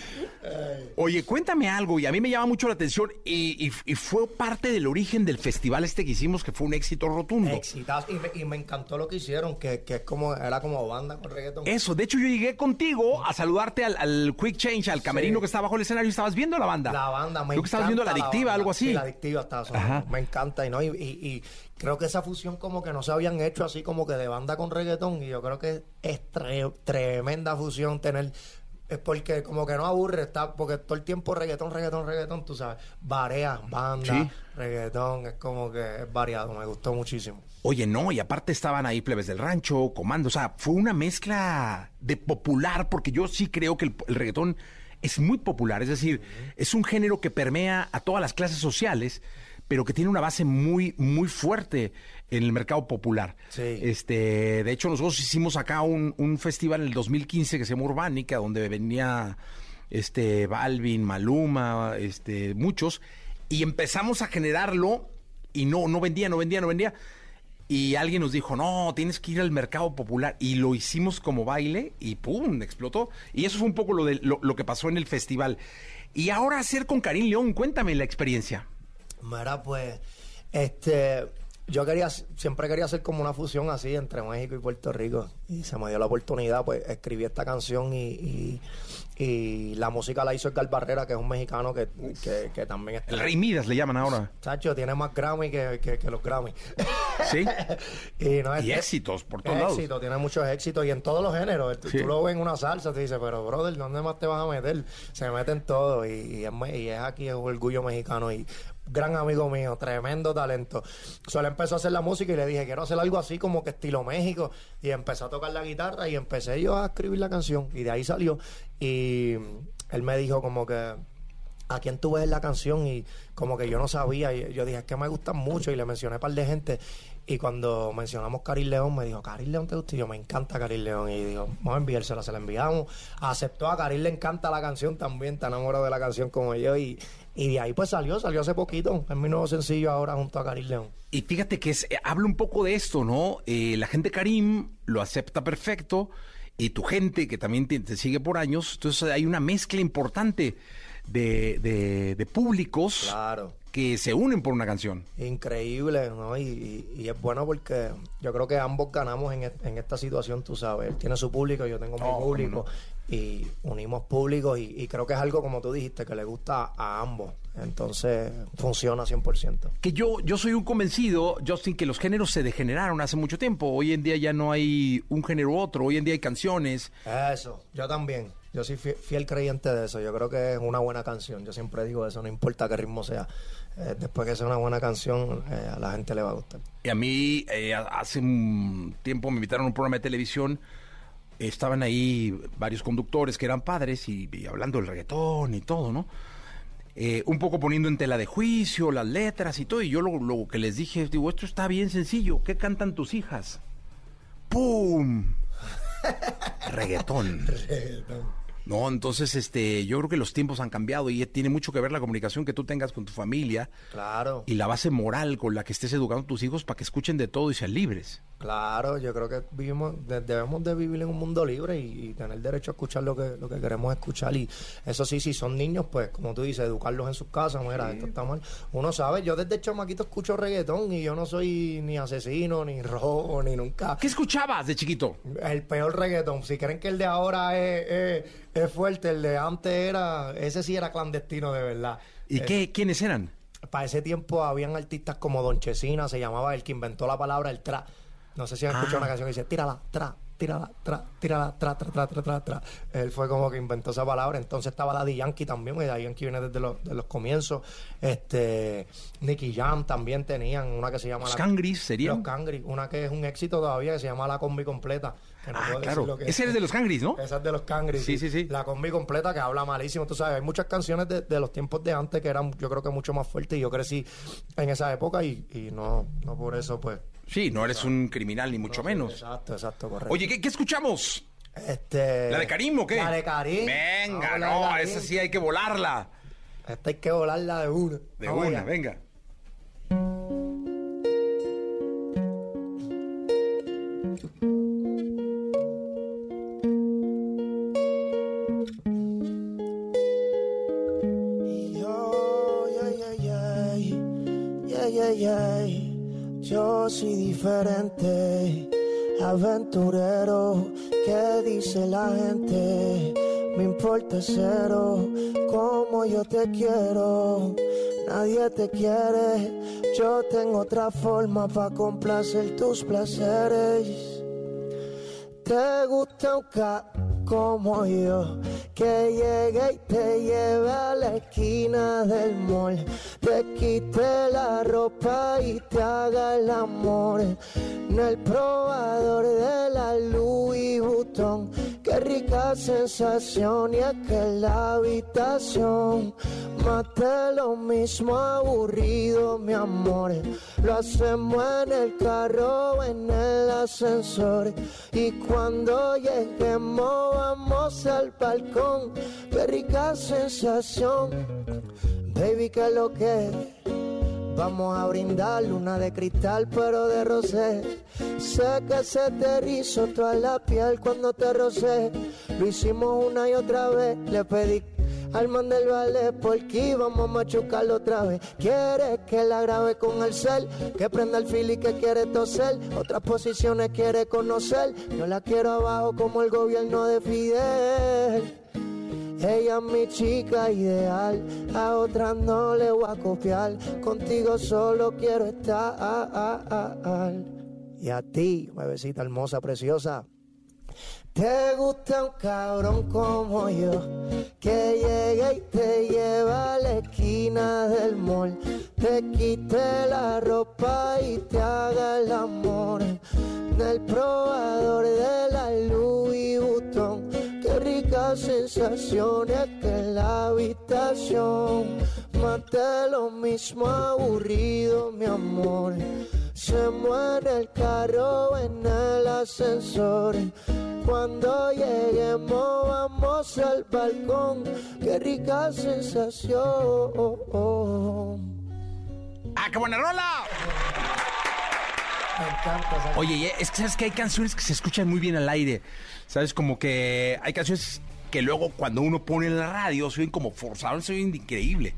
Oye, cuéntame algo, y a mí me llama mucho la atención, y, y- y fue parte del origen del festival este que hicimos, que fue un éxito rotundo. Exitazo. Y me, y me encantó lo que hicieron, que, que es como, era como banda con reggaetón. Eso, de hecho yo llegué contigo a saludarte al, al Quick Change, al camerino Sí. que estaba bajo el escenario y estabas viendo la banda. La banda, me Creo que estabas viendo la adictiva, banda. algo así. Sí, la adictiva estaba sonando. Me encanta y no y, creo que esa fusión como que no se habían hecho así como que de banda con reggaetón y yo creo que es tre- tremenda fusión tener es porque como que no aburre está porque todo el tiempo reggaetón reggaetón reggaetón tú sabes. Varias banda Sí. reggaetón es como que es variado me gustó muchísimo. Oye, no, y aparte estaban ahí plebes del rancho, comando, o sea, fue una mezcla de popular, porque yo sí creo que el, el reggaetón es muy popular, es decir, es un género que permea a todas las clases sociales, pero que tiene una base muy, muy fuerte en el mercado popular. Sí. Este, de hecho, nosotros hicimos acá un, un festival en el 2015 que se llama Urbánica, donde venía este Balvin, Maluma, este, muchos, y empezamos a generarlo y no, no vendía, no vendía, no vendía. Y alguien nos dijo, no, tienes que ir al mercado popular. Y lo hicimos como baile y ¡pum! explotó. Y eso fue un poco lo, de, lo, lo que pasó en el festival. Y ahora hacer con Karim León, cuéntame la experiencia. Mira, pues, este, yo quería, siempre quería hacer como una fusión así entre México y Puerto Rico. Y se me dio la oportunidad, pues, escribí esta canción y, y, y la música la hizo Edgar Barrera, que es un mexicano que, que, que también está... El Rey Midas le llaman ahora. Chacho, tiene más Grammy que, que, que los Grammy. ¿Sí? *laughs* y, no, Y éxitos por todos lados. Éxito, tiene muchos éxitos y en todos los géneros. Tú- Sí. Tú lo ves en una salsa, te dice, pero brother, ¿dónde más te vas a meter? Se mete en todo y, y es, aquí es un orgullo mexicano y gran amigo mío, tremendo talento. Solo empezó a hacer la música y le dije, quiero hacer algo así como que estilo México. Y empezó a tocar la guitarra y empecé yo a escribir la canción y de ahí salió. Y él me dijo como que a quién tú ves la canción y como que yo no sabía. Y yo dije es que me gustan mucho y le mencioné a un par de gente. Y cuando mencionamos Caril León me dijo Caril León te gusta y yo me encanta Caril León y digo vamos a enviársela se la enviamos aceptó a Caril le encanta la canción también está enamorado de la canción como yo. Y, y de ahí pues salió salió hace poquito es mi nuevo sencillo ahora junto a Caril León Y fíjate que es, eh, habla un poco de esto, ¿no? Eh, la gente Karim lo acepta perfecto y tu gente que también te, te sigue por años, entonces hay una mezcla importante de, de- de públicos claro que se unen por una canción. Increíble, ¿no? Y, y- y es bueno porque yo creo que ambos ganamos en, e- en esta situación, tú sabes. Él tiene su público, yo tengo mi Oh, público. Y unimos públicos y, y creo que es algo como tú dijiste que le gusta a ambos entonces funciona 100% Que yo, yo soy un convencido, Justin, que los géneros se degeneraron hace mucho tiempo. Hoy en día ya no hay un género u otro. Hoy en día hay canciones. Eso, yo también. Yo soy fie- fiel creyente de eso. Yo creo que es una buena canción. Yo siempre digo eso, no importa qué ritmo sea. Eh, después que sea una buena canción, eh, a la gente le va a gustar. Y a mí, eh, hace un tiempo me invitaron a un programa de televisión. Estaban ahí varios conductores que eran padres y, y hablando del reggaetón y todo, ¿no? Eh, un poco poniendo en tela de juicio las letras y todo. Y yo lo, lo que les dije, digo, esto está bien sencillo. ¿Qué cantan tus hijas? ¡Pum! *laughs* Reggaetón. No, entonces este, yo creo que los tiempos han cambiado y tiene mucho que ver la comunicación que tú tengas con tu familia Claro. y la base moral con la que estés educando a tus hijos para que escuchen de todo y sean libres. Claro, yo creo que vivimos, de- debemos de vivir en un mundo libre y, y tener derecho a escuchar lo que, lo que queremos escuchar. Y eso sí, si son niños, pues como tú dices, educarlos en sus casas, mira, esto está mal. Uno sabe, yo desde chamaquito escucho reggaetón y yo no soy ni asesino, ni robo, ni nunca. ¿Qué escuchabas de chiquito? El peor reggaetón. Si creen que el de ahora es, es- es fuerte, el de antes era, ese sí era clandestino de verdad. ¿Y Eh, qué, quiénes eran? para ese tiempo habían artistas como Don Chesina, se llamaba el que inventó la palabra el tra. No sé si han escuchado Ah. una canción que dice tírala, tra, tírala, tra, tírala, tra, tra, tra, tra, tra, tra. Él fue como que inventó esa palabra. Entonces estaba Daddy Yankee también, y Daddy Yankee viene desde los, de los comienzos. Este, Nicky Jam también tenían una que se llama... ¿Los la- Cangris serían? Los Cangris, una que es un éxito todavía que se llama La Combi Completa. No Ah, claro. que Ese es de los Cangris, ¿no? Esa es de los Cangris. Sí, sí, sí. La combi completa que habla malísimo, tú sabes. Hay muchas canciones de, de los tiempos de antes que eran, yo creo que mucho más fuertes y yo crecí en esa época y, y no, no por eso, pues. Sí, no eres un criminal ni mucho menos. Exacto, exacto, correcto. Oye, ¿qué, qué escuchamos? Este. ¿La de Karim o qué? La de Karim. Venga, no, esa sí hay que volarla. Esta hay que volarla de una. De una, allá. venga. Soy diferente, aventurero. ¿Qué dice la gente? Me importa cero, como yo te quiero. Nadie te quiere, yo tengo otra forma para complacer tus placeres. Te gusta un ca como yo, que llegue y te lleve a la esquina del mall, te quite la ropa y te haga el amor en el probador de la Louis Vuitton. Qué rica sensación y es que en la habitación mate lo mismo aburrido, mi amor. Lo hacemos en el carro o en el ascensor. Y cuando lleguemos, vamos al balcón. Qué rica sensación, baby, que lo que? Vamos a brindar luna de cristal, pero de rosé. Sé que se te rizó toda la piel cuando te rocé. Lo hicimos una y otra vez. Le pedí al man del ballet porque íbamos a machucarlo otra vez. Quiere que la grabe con el cel, que prenda el fil y que quiere toser. Otras posiciones quiere conocer. Yo la quiero abajo como el gobierno de Fidel. Ella es mi chica ideal, a otras no le voy a copiar. Contigo solo quiero estar. Y a ti, bebecita hermosa, preciosa. Te gusta un cabrón como yo, que llegue y te lleva a la esquina del mall, te quite la ropa y te haga el amor en el probador de la Louis Vuitton. Qué rica sensación es que en la habitación mate lo mismo aburrido, mi amor. Se muere el carro en el ascensor. Cuando lleguemos vamos al balcón. Qué rica sensación. ¡Ah, qué buena rola! Me encanta Oye, es que sabes que hay canciones que se escuchan muy bien al aire. Sabes, como que hay canciones que luego cuando uno pone en la radio se oyen como forzados, se oyen increíble.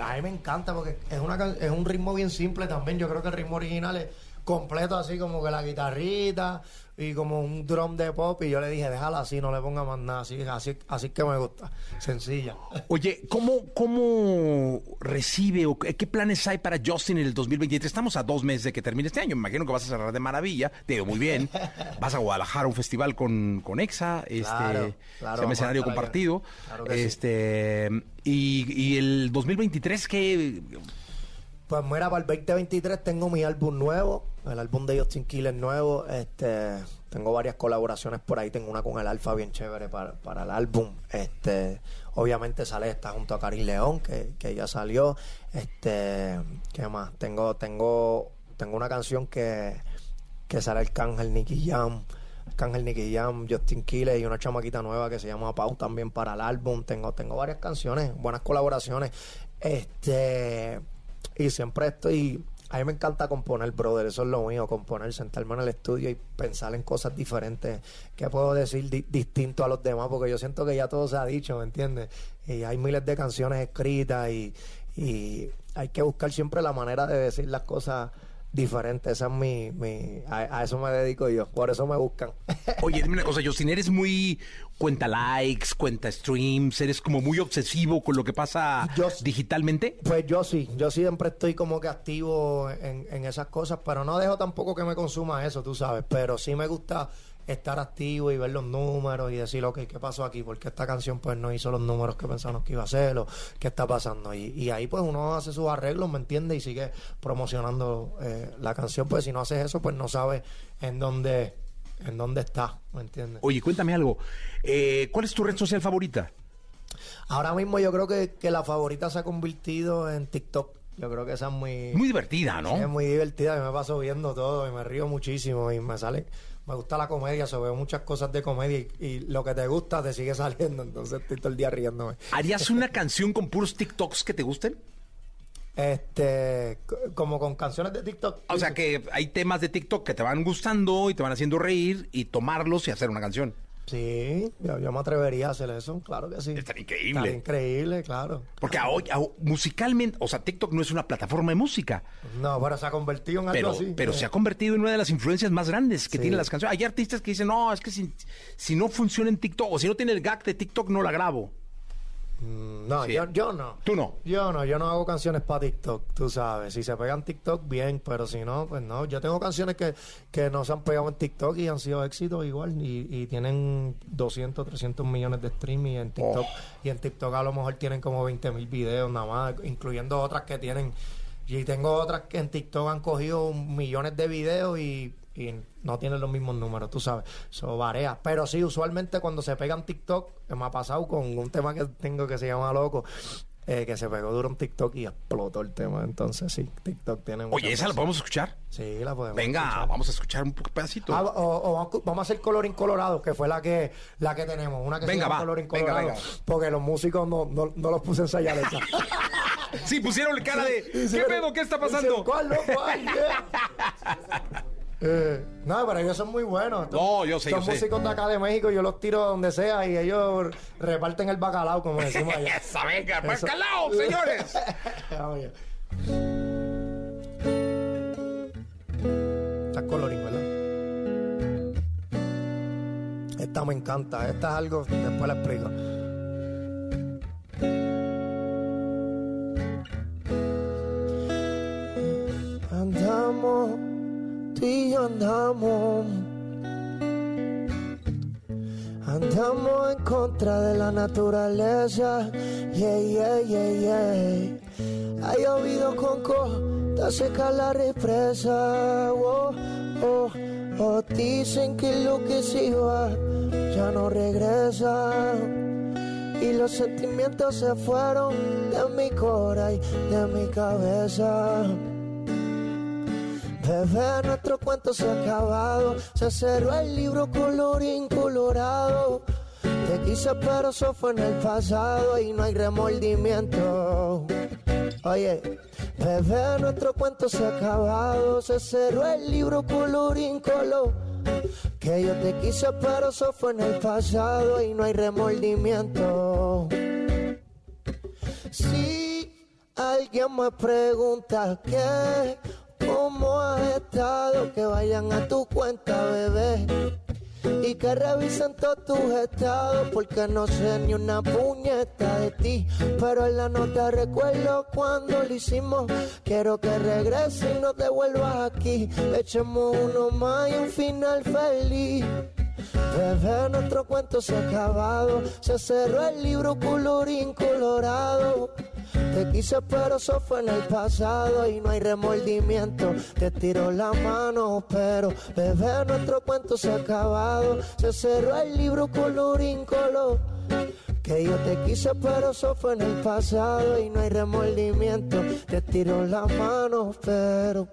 A mí me encanta porque es, una, es un ritmo bien simple también. Yo creo que el ritmo original es completo así como que la guitarrita y como un drum de pop y yo le dije, déjala así, no le ponga más nada, así, así, así que me gusta, sencilla. *laughs* Oye, ¿cómo, ¿cómo recibe o qué planes hay para Justin en el 2023? Estamos a dos meses de que termine este año. Me imagino que vas a cerrar de maravilla. Te digo, muy bien. *laughs* Vas a Guadalajara a un festival con, con EXA. Este, Claro, claro, vamos escenario compartido. Claro que sí. este y, y el 2023, ¿qué? Pues mira, para el 2023 tengo mi álbum nuevo, el álbum de Justin Killer nuevo. Este, tengo varias colaboraciones por ahí, tengo una con el Alfa bien chévere para, para el álbum. Este, obviamente sale esta junto a Karim León, que, que ya salió. Este, ¿qué más? Tengo, tengo, tengo una canción que, que sale el Cángel Nicky Jam. Cángel Nicky Jam, Justin Killer y una chamaquita nueva que se llama Pau también para el álbum. Tengo, tengo varias canciones, buenas colaboraciones. Este, y siempre estoy. A mí me encanta componer, brother. Eso es lo mío, componer, sentarme en el estudio y pensar en cosas diferentes. ¿Qué puedo decir di- distinto a los demás? Porque yo siento que ya todo se ha dicho, ¿me entiendes? Y hay miles de canciones escritas y, hay que buscar siempre la manera de decir las cosas diferentes. Esa es mi. mi a, a eso me dedico yo. Por eso me buscan. Oye, dime una cosa, Justin, eres muy cuenta likes, cuenta streams, eres como muy obsesivo con lo que pasa digitalmente. Pues yo sí, yo siempre estoy como que activo en, en esas cosas, pero no dejo tampoco que me consuma eso, tú sabes, pero sí me gusta estar activo y ver los números y decir, ok, ¿qué pasó aquí? Porque esta canción pues no hizo los números que pensamos que iba a hacer o qué está pasando. Y, y ahí pues uno hace sus arreglos, ¿me entiendes? Y sigue promocionando eh, la canción, pues si no haces eso pues no sabes en dónde, en dónde está, ¿me entiendes? Oye, cuéntame algo. Eh, ¿Cuál es tu red social favorita? Ahora mismo yo creo que, que la favorita se ha convertido en TikTok. Yo creo que esa es muy... Muy divertida, ¿no? Sí, es muy divertida. Yo me paso viendo todo y me río muchísimo y me sale... Me gusta la comedia, se veo muchas cosas de comedia y, y lo que te gusta te sigue *laughs* saliendo. Entonces estoy todo el día riéndome. ¿Harías una canción con puros TikToks que te gusten? Este... Como con canciones de TikTok. O sea que hay temas de TikTok que te van gustando y te van haciendo reír y tomarlos y hacer una canción. Sí, yo, yo me atrevería a hacer eso. Claro que sí. Estaría increíble. Estaría increíble, claro. Porque a hoy, a- musicalmente, o sea, TikTok no es una plataforma de música, No, pero se ha convertido en algo pero, así. pero Eh, se ha convertido en una de las influencias más grandes que Sí. tienen las canciones. Hay artistas que dicen, no, es que si, si no funciona en TikTok o si no tiene el gag de TikTok, no la grabo. Mm, No, Sí. yo, yo no. Tú no. Yo no, yo no hago canciones para TikTok, tú sabes. Si se pegan TikTok, bien, pero si no, pues no. Yo tengo canciones que, que no se han pegado en TikTok y han sido éxitos igual y, y tienen 200, 300 millones de streaming en TikTok. Y en TikTok a lo mejor tienen como 20 mil videos nada más, incluyendo otras que tienen. Y tengo otras que en TikTok han cogido millones de videos y, y no tienen los mismos números, tú sabes. Eso varía. Pero sí, usualmente cuando se pegan TikTok, me ha pasado con un tema que tengo que se llama Loco, eh, que se pegó duro en TikTok y explotó el tema. Entonces sí, TikTok tiene Oye, ¿esa la podemos escuchar? Sí, la podemos Venga, escuchar. vamos a escuchar un pedacito. Ah, o, o vamos- a hacer Colorín Colorado, que fue la que la que tenemos. Una que Venga, se llama va. Colorín Venga, Colorado. venga. Porque los músicos no, no, no los puse a ensayar esa. Sí, pusieron cara de, ¿qué pedo? ¿Qué está pasando? ¿Cuál loco? Ay, yeah. Eh, no, pero ellos son muy buenos. No, yo sé, Son yo sé. músicos de acá de México, yo los tiro donde sea y ellos reparten el bacalao, como decimos allá. *laughs* ¡Esa venga! Eso. ¡Bacalao, señores! *laughs* Oye. Está colorín, ¿verdad? Esta me encanta. Esta es algo, después la explico. Andamos, y andamos. Andamos en contra de la naturaleza. Yeah, yeah, yeah, yeah. Ha llovido con co, te seca la represa. Oh, oh, oh. Dicen que lo que se va ya no regresa. Y los sentimientos se fueron de mi cora y de mi cabeza. Bebé, nuestro cuento se ha acabado. Se cerró el libro colorín colorado. Te quise, pero eso fue en el pasado y no hay remordimiento. Oye, bebé, nuestro cuento se ha acabado. Se cerró el libro colorín color. Que yo te quise, pero eso fue en el pasado y no hay remordimiento. Si alguien me pregunta qué, cómo has estado, que vayan a tu cuenta, bebé. Y que revisen todos tus estados, porque no sé ni una puñeta de ti. Pero en la nota recuerdo cuando lo hicimos. Quiero que regreses y no te vuelvas aquí. Echemos uno más y un final feliz. Bebé, nuestro cuento se ha acabado. Se cerró el libro colorín colorado. Te quise, pero eso fue en el pasado y no hay remordimiento. Te tiro la mano, pero bebé, nuestro cuento se ha acabado. Se cerró el libro color. Que yo te quise, pero eso fue en el pasado y no hay remordimiento. Te tiro la mano, pero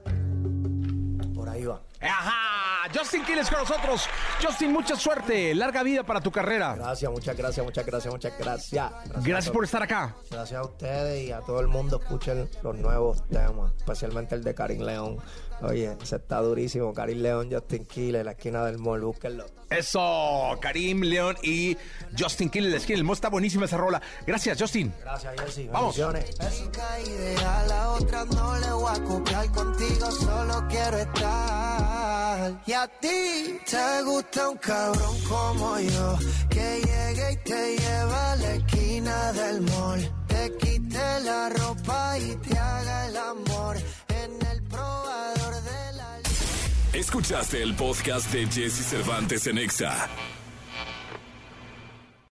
por ahí va. Ajá, Justin Quiles con nosotros. Justin, mucha suerte, larga vida para tu carrera. Gracias, muchas gracias, muchas gracias, muchas gracias. Gracias por estar acá. Gracias a ustedes y a todo el mundo. Escuchen los nuevos temas, especialmente el de Karim León. Oye, ese está durísimo. Karim León, Justin Quiles, la esquina del mall, búsquenlo. Eso, Karim, León y Justin Quiles, la esquina del mall. Está buenísima esa rola. Gracias, Justin. Gracias, Jessy. Vamos. A otra no le voy a copiar contigo, solo quiero estar. Y a ti te gusta un cabrón como yo, que llegue y te lleva a la esquina del mall, te quite la ropa y te haga el amor en el probador de la... Escuchaste el podcast de Jesse Cervantes en Exa.